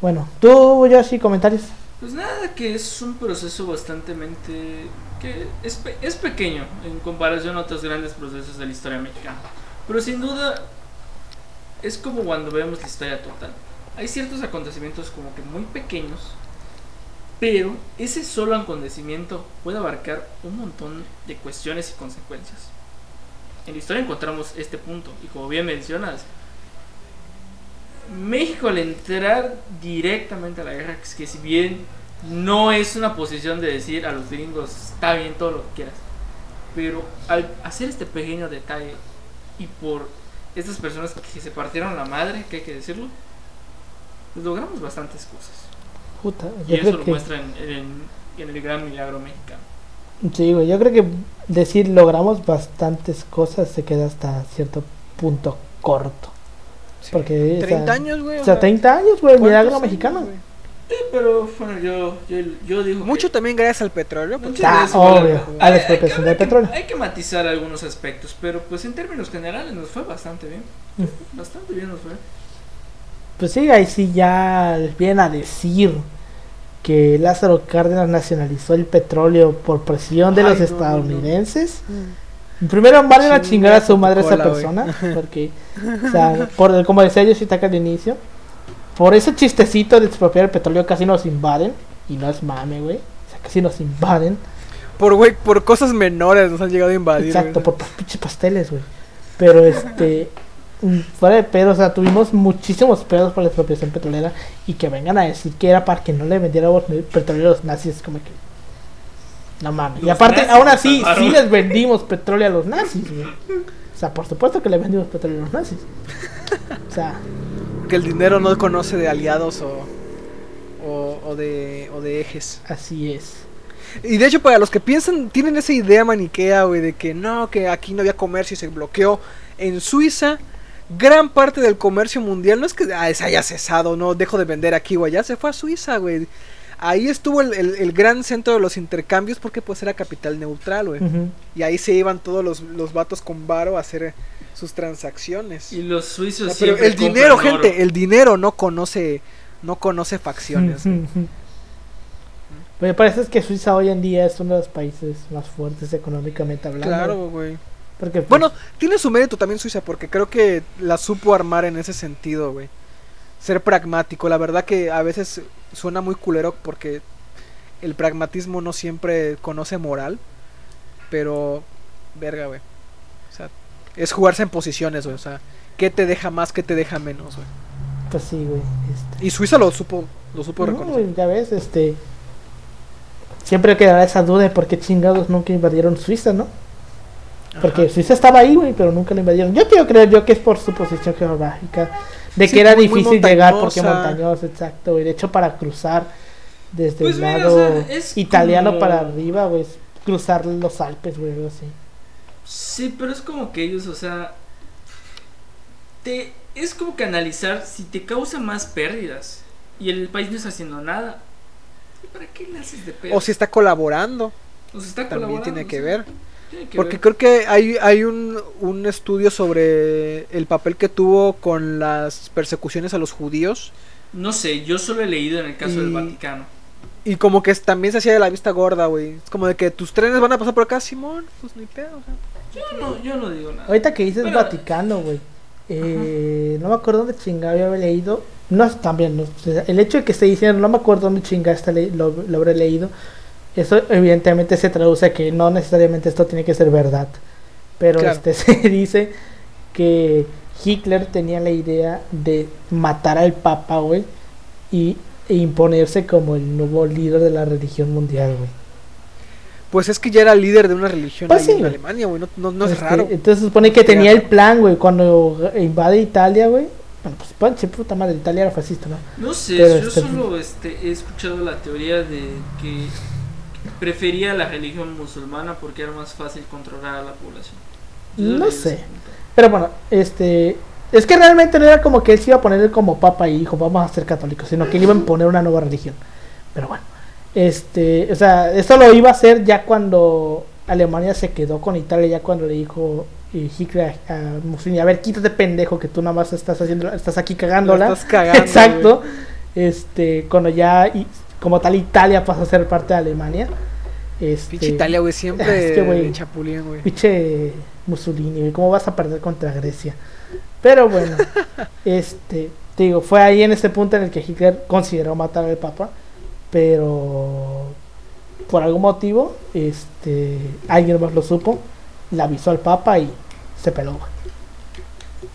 Bueno, tú, Yoshi, comentarios. Pues nada, que es un proceso bastante que es, pe- es pequeño en comparación a otros grandes procesos de la historia mexicana. Pero sin duda es como cuando vemos la historia total. Hay ciertos acontecimientos como que muy pequeños, pero ese solo acontecimiento puede abarcar un montón de cuestiones y consecuencias. En la historia encontramos este punto y como bien mencionas, México al entrar directamente a la guerra, que si bien no es una posición de decir a los gringos está bien todo lo que quieras, pero al hacer este pequeño detalle y por estas personas que se partieron la madre, que hay que decirlo, pues logramos bastantes cosas. Puta, Y eso lo que. muestra en, en- en el gran milagro mexicano. Sí, güey. Yo creo que decir logramos bastantes cosas se queda hasta cierto punto corto. Sí. Porque, o sea, 30 años, güey. O sea, 30 años, güey. El ¿cuántos milagro años, mexicano. güey? Sí, pero bueno, yo, yo, yo digo Mucho que- también gracias al petróleo. pues, Ah, obvio, a la expropiación hay del petróleo. Hay que matizar algunos aspectos, pero pues en términos generales nos fue bastante bien. Bastante bien nos fue. Pues sí, ahí sí ya vienen a decir que Lázaro Cárdenas nacionalizó el petróleo por presión de Ay, los no, no, no. estadounidenses. Primero manden a Chinga chingar a su madre a esa cola, güey. persona, [laughs] porque, o sea, por, como decía Yoshitaka al inicio, por ese chistecito de expropiar el petróleo casi nos invaden, y no es mame, güey, o sea, casi nos invaden, Por, güey, por cosas menores nos han llegado a invadir. exacto, güey. por pinches pasteles, güey, pero este, mm, fuera de pedo, o sea, tuvimos muchísimos pedos por la expropiación petrolera, y que vengan a decir que era para que no le vendiéramos petróleo a los nazis, es como que... No mames. Y aparte, aún así, sí les vendimos petróleo a los nazis, güey. O sea, por supuesto que le vendimos petróleo a los nazis. O sea, Que el dinero no conoce de aliados o, o, o de, o de ejes. así es. Y de hecho, para los que piensan, tienen esa idea maniquea, güey, de que no, que aquí no había comercio y se bloqueó. En Suiza, gran parte del comercio mundial no es que ah, se haya cesado, no dejo de vender aquí o allá, se fue a Suiza, güey. Ahí estuvo el, el- el gran centro de los intercambios porque pues era capital neutral, güey. Y ahí se iban todos los, los vatos con varo a hacer sus transacciones. Y los suizos No, pero el dinero, oro. gente, el dinero no conoce, no conoce facciones. güey. Ujú. Me parece que Suiza hoy en día es uno de los países más fuertes económicamente hablando. Claro, güey. Porque, pues, Bueno, tiene su mérito también Suiza porque creo que la supo armar en ese sentido, güey. Ser pragmático, la verdad que a veces suena muy culero porque el pragmatismo no siempre conoce moral, pero verga, güey. O sea, es jugarse en posiciones, güey, o sea, ¿qué te deja más, qué te deja menos, güey? pues sí, güey. Este. Y Suiza lo supo lo supo No, reconocer. ya ves, este. Siempre quedará esa duda de por qué chingados nunca invadieron Suiza, ¿no? Porque Ajá. Suiza estaba ahí, güey, pero nunca lo invadieron. Yo quiero creer yo que es por su posición geográfica, de Sí, que era muy- muy difícil llegar porque montañosa. montañoso, exacto, güey. De hecho, para cruzar desde Pues, el o lado sea, es italiano como- para arriba, güey, es cruzar los Alpes, güey, algo así. Sí, pero es como que ellos, o sea, te es como que analizar si te causa más pérdidas y el país no está haciendo nada. ¿y ¿Para qué le haces de pedo? O si está colaborando, O sea, está también colaborando, tiene que sí, ver. Porque ver. creo que hay, hay un, un estudio sobre el papel que tuvo con las persecuciones a los judíos. No sé, yo solo he leído en el caso del Vaticano. Y como que también se hacía de la vista gorda, güey. Es como de que tus trenes van a pasar por acá, Simón. Pues ni pedo, o sea. Yo no, yo no digo nada. Ahorita que dices Bueno, Vaticano, güey. Eh, no me acuerdo dónde chingado yo había leído. No, también, no, el hecho de que esté diciendo, no me acuerdo dónde chingada está le- lo, lo habré leído. Eso evidentemente se traduce a que no necesariamente esto tiene que ser verdad. Pero Claro. este [laughs] se dice que Hitler tenía la idea de matar al Papa, güey, y e imponerse como el nuevo líder de la religión mundial, güey. Pues es que ya era líder de una religión Pues ahí sí, en. Alemania, güey. No, no, no es Este, raro. Entonces se supone que tenía Era- el plan, güey, cuando invade Italia, güey. Bueno, pues panche, puta madre, Italia era fascista, ¿no? No sé, Pero yo este- solo este, he escuchado la teoría de que prefería la religión musulmana porque era más fácil controlar a la población. Yo No sé. Pero bueno, este. Es que realmente no era como que él se iba a poner como papa y dijo, vamos a ser católicos, sino que él iba a imponer una nueva religión. Pero bueno, este. O sea, eso lo iba a hacer ya cuando Alemania se quedó con Italia, ya cuando le dijo eh, Hitler a, a Mussolini: A ver, quítate pendejo, que tú nada más estás haciendo, estás aquí cagándola. La estás cagando, [laughs] Exacto. Este, cuando ya como tal Italia pasa a ser parte de Alemania. Este, Pinche Italia, güey. Siempre [laughs] es que, güey. chapulín, güey. Pinche Mussolini, güey, ¿cómo vas a perder contra Grecia? Pero bueno, [laughs] este, te digo, fue ahí en este punto en el que Hitler consideró matar al Papa, pero por algún motivo, este, alguien más lo supo, le avisó al Papa y se peló.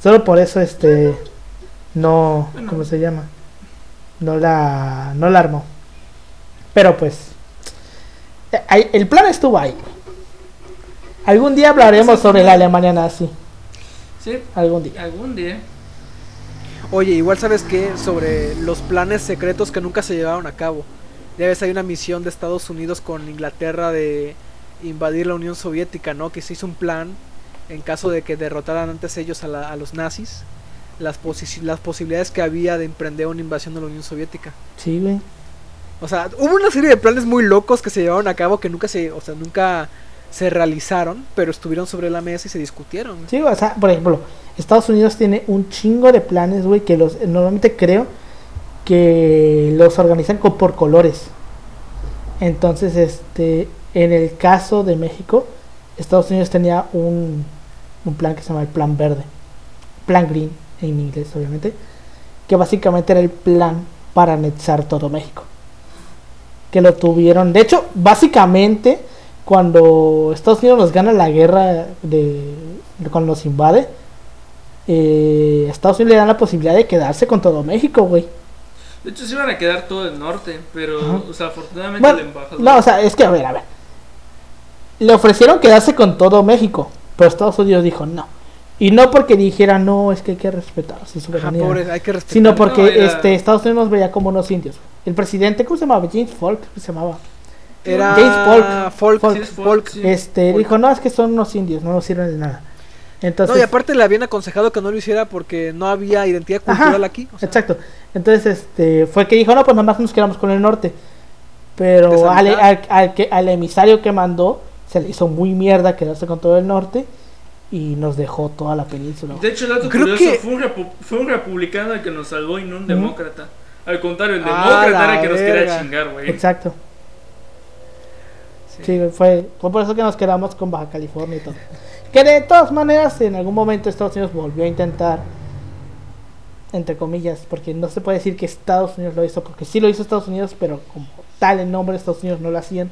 Solo por eso, este, no, ¿cómo se llama? No la, no la armó. Pero pues, el plan estuvo ahí. Algún día hablaremos sobre la Alemania nazi. Sí, Algún día. algún día. Oye, igual sabes que sobre los planes secretos que nunca se llevaron a cabo. Ya ves, hay una misión de Estados Unidos con Inglaterra de invadir la Unión Soviética, ¿no? Que se hizo un plan en caso de que derrotaran antes ellos a, la- a los nazis. Las, posi- las posibilidades que había de emprender una invasión de la Unión Soviética. Sí, güey. O sea, hubo una serie de planes muy locos que se llevaron a cabo que nunca se, o sea, nunca se realizaron, pero estuvieron sobre la mesa y se discutieron. Sí, o sea, por ejemplo, Estados Unidos tiene un chingo de planes, güey, que los normalmente creo que los organizan co- por colores. Entonces, este, en el caso de México, Estados Unidos tenía un, un plan que se llama el Plan Verde, Plan Green en inglés, obviamente, que básicamente era el plan para anexar todo México. Que lo tuvieron, de hecho, básicamente cuando Estados Unidos nos gana la guerra de cuando nos invade, eh, Estados Unidos le dan la posibilidad de quedarse con todo México, güey. De hecho, se iban a quedar todo el norte, pero, Ajá. o sea, afortunadamente Bueno, el embajador. no, o sea, es que a ver, a ver. Le ofrecieron quedarse con todo México, pero Estados Unidos dijo no. Y no porque dijera no, es que hay que respetar su Ajá, soberanía. pobre, hay que respetar. sino porque No, era- este Estados Unidos nos veía como unos indios. El presidente, ¿cómo se llamaba? James Folk, ¿cómo se llamaba? Era James Folk. Folk. Sí, Folk, sí. Este, dijo, no, es que son unos indios, no nos sirven de nada. Entonces, no, y aparte le habían aconsejado que no lo hiciera porque no había identidad Ajá, cultural aquí. o sea, Exacto. Entonces, este, fue que dijo, no, pues nada más nos quedamos con el norte. Pero al, Deshabitar. al, al que, al emisario que mandó, se le hizo muy mierda quedarse con todo el norte y nos dejó toda la península. De hecho, el dato Creo curioso que- fue, un repu- fue un republicano el que nos salvó y no un demócrata. Al contrario, el Ah, demócrata era el que nos quería chingar, güey. Exacto. sí. Sí, güey, fue, fue por eso que nos quedamos con Baja California y todo. Que de todas maneras, en algún momento Estados Unidos volvió a intentar, entre comillas, porque no se puede decir que Estados Unidos lo hizo, porque sí lo hizo Estados Unidos, pero como tal el nombre de Estados Unidos no lo hacían.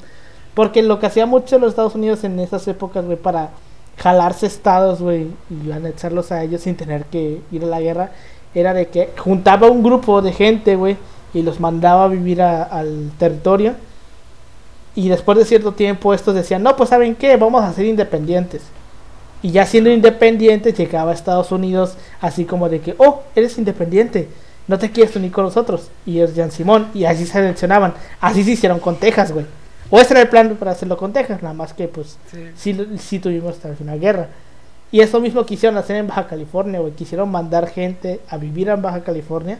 Porque lo que hacía mucho los Estados Unidos en esas épocas, güey, para jalarse estados, güey, y anexarlos a ellos sin tener que ir a la guerra, era de que juntaba un grupo de gente, güey, y los mandaba a vivir a- al territorio. Y después de cierto tiempo estos decían, no, pues saben qué, vamos a ser independientes. Y ya siendo independientes llegaba a Estados Unidos así como de que, oh, eres independiente, no te quieres unir con nosotros. Y ellos Jan Simón, y así se seleccionaban. Así se hicieron con Texas, güey. O ese era el plan para hacerlo con Texas, nada más que pues Sí. sí, sí tuvimos final guerra. Y eso mismo quisieron hacer en Baja California, güey. Quisieron mandar gente a vivir en Baja California.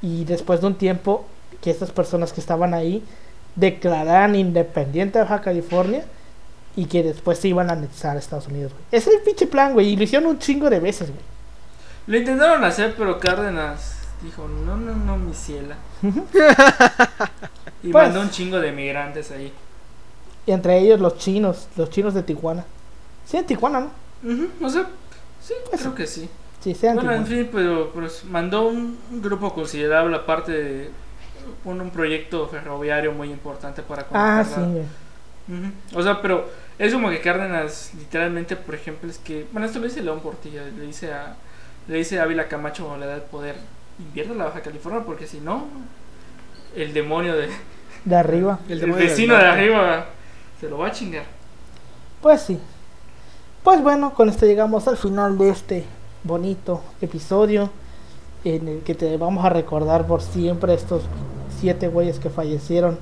Y después de un tiempo que estas personas que estaban ahí declararan independiente a Baja California y que después se iban a anexar a Estados Unidos, güey. Ese es el pinche plan, güey. Y lo hicieron un chingo de veces, güey. Lo intentaron hacer, pero Cárdenas dijo, no, no, no, mi ciela. [laughs] y Pues- mandó un chingo de migrantes ahí. Y entre ellos los chinos, los chinos de Tijuana. Sí, en Tijuana, ¿no? Ujú, O sea, sí, Pues creo que sí. Sí, sean Bueno, en fin, pero pues, mandó un, un grupo considerable aparte de un, un proyecto ferroviario muy importante para Ah, conectar sí, la- güey. Ujú. O sea, pero es como que Cárdenas, literalmente, por ejemplo, es que. Bueno, esto lo dice León Portilla, le dice a. Le dice a Ávila Camacho le da el poder. Invierte la Baja California porque si no, el demonio de. De arriba. El El, vecino de arriba se lo va a chingar. Pues sí. Pues bueno, con esto llegamos al final de este bonito episodio en el que te vamos a recordar por siempre estos siete güeyes que fallecieron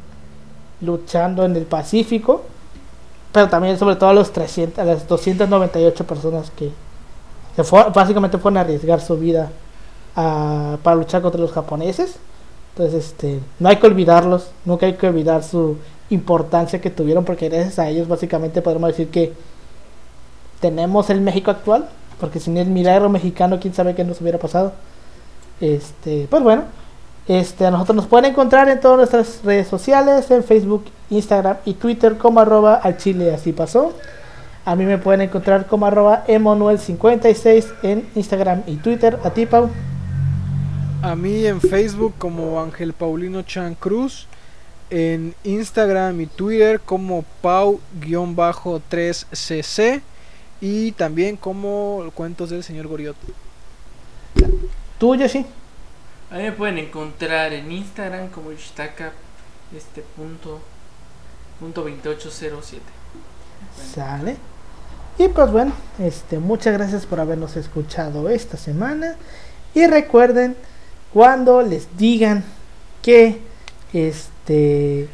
luchando en el Pacífico, pero también sobre todo a los 300, a las 298 personas que, que fue- básicamente fueron a arriesgar su vida a- para luchar contra los japoneses. Entonces, este, no hay que olvidarlos, nunca hay que olvidar su importancia que tuvieron, porque gracias a ellos básicamente podemos decir que tenemos el México actual, porque sin el milagro mexicano, quién sabe qué nos hubiera pasado. Este, pues bueno, este, a nosotros nos pueden encontrar en todas nuestras redes sociales, en Facebook, Instagram y Twitter como arroba al chile así pasó. A mí me pueden encontrar como arroba emanuel56 en Instagram y Twitter. A ti, Pau. A mí en Facebook como Ángel Paulino Chan Cruz. En Instagram y Twitter como Pau-3cc. Y también como Cuentos del Señor Goriot. Tú, Yoshi. A mí me pueden encontrar en Instagram como Ishtaka este punto, punto 2807. Sale. Y pues bueno, este, muchas gracias por habernos escuchado esta semana. Y recuerden, cuando les digan que este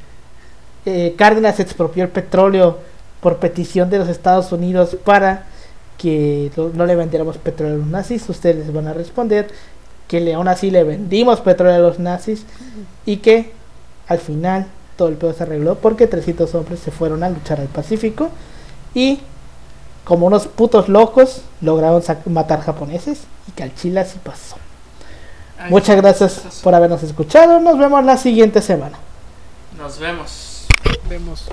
eh, Cárdenas expropió el petróleo por petición de los Estados Unidos para que no le vendiéramos petróleo a los nazis, ustedes les van a responder que le, aún así le vendimos petróleo a los nazis y que al final todo el pedo se arregló porque 300 hombres se fueron a luchar al Pacífico y como unos putos locos lograron matar japoneses y que al Chile así pasó. Muchas gracias por habernos escuchado. Nos vemos la siguiente semana. Nos vemos. Vemos.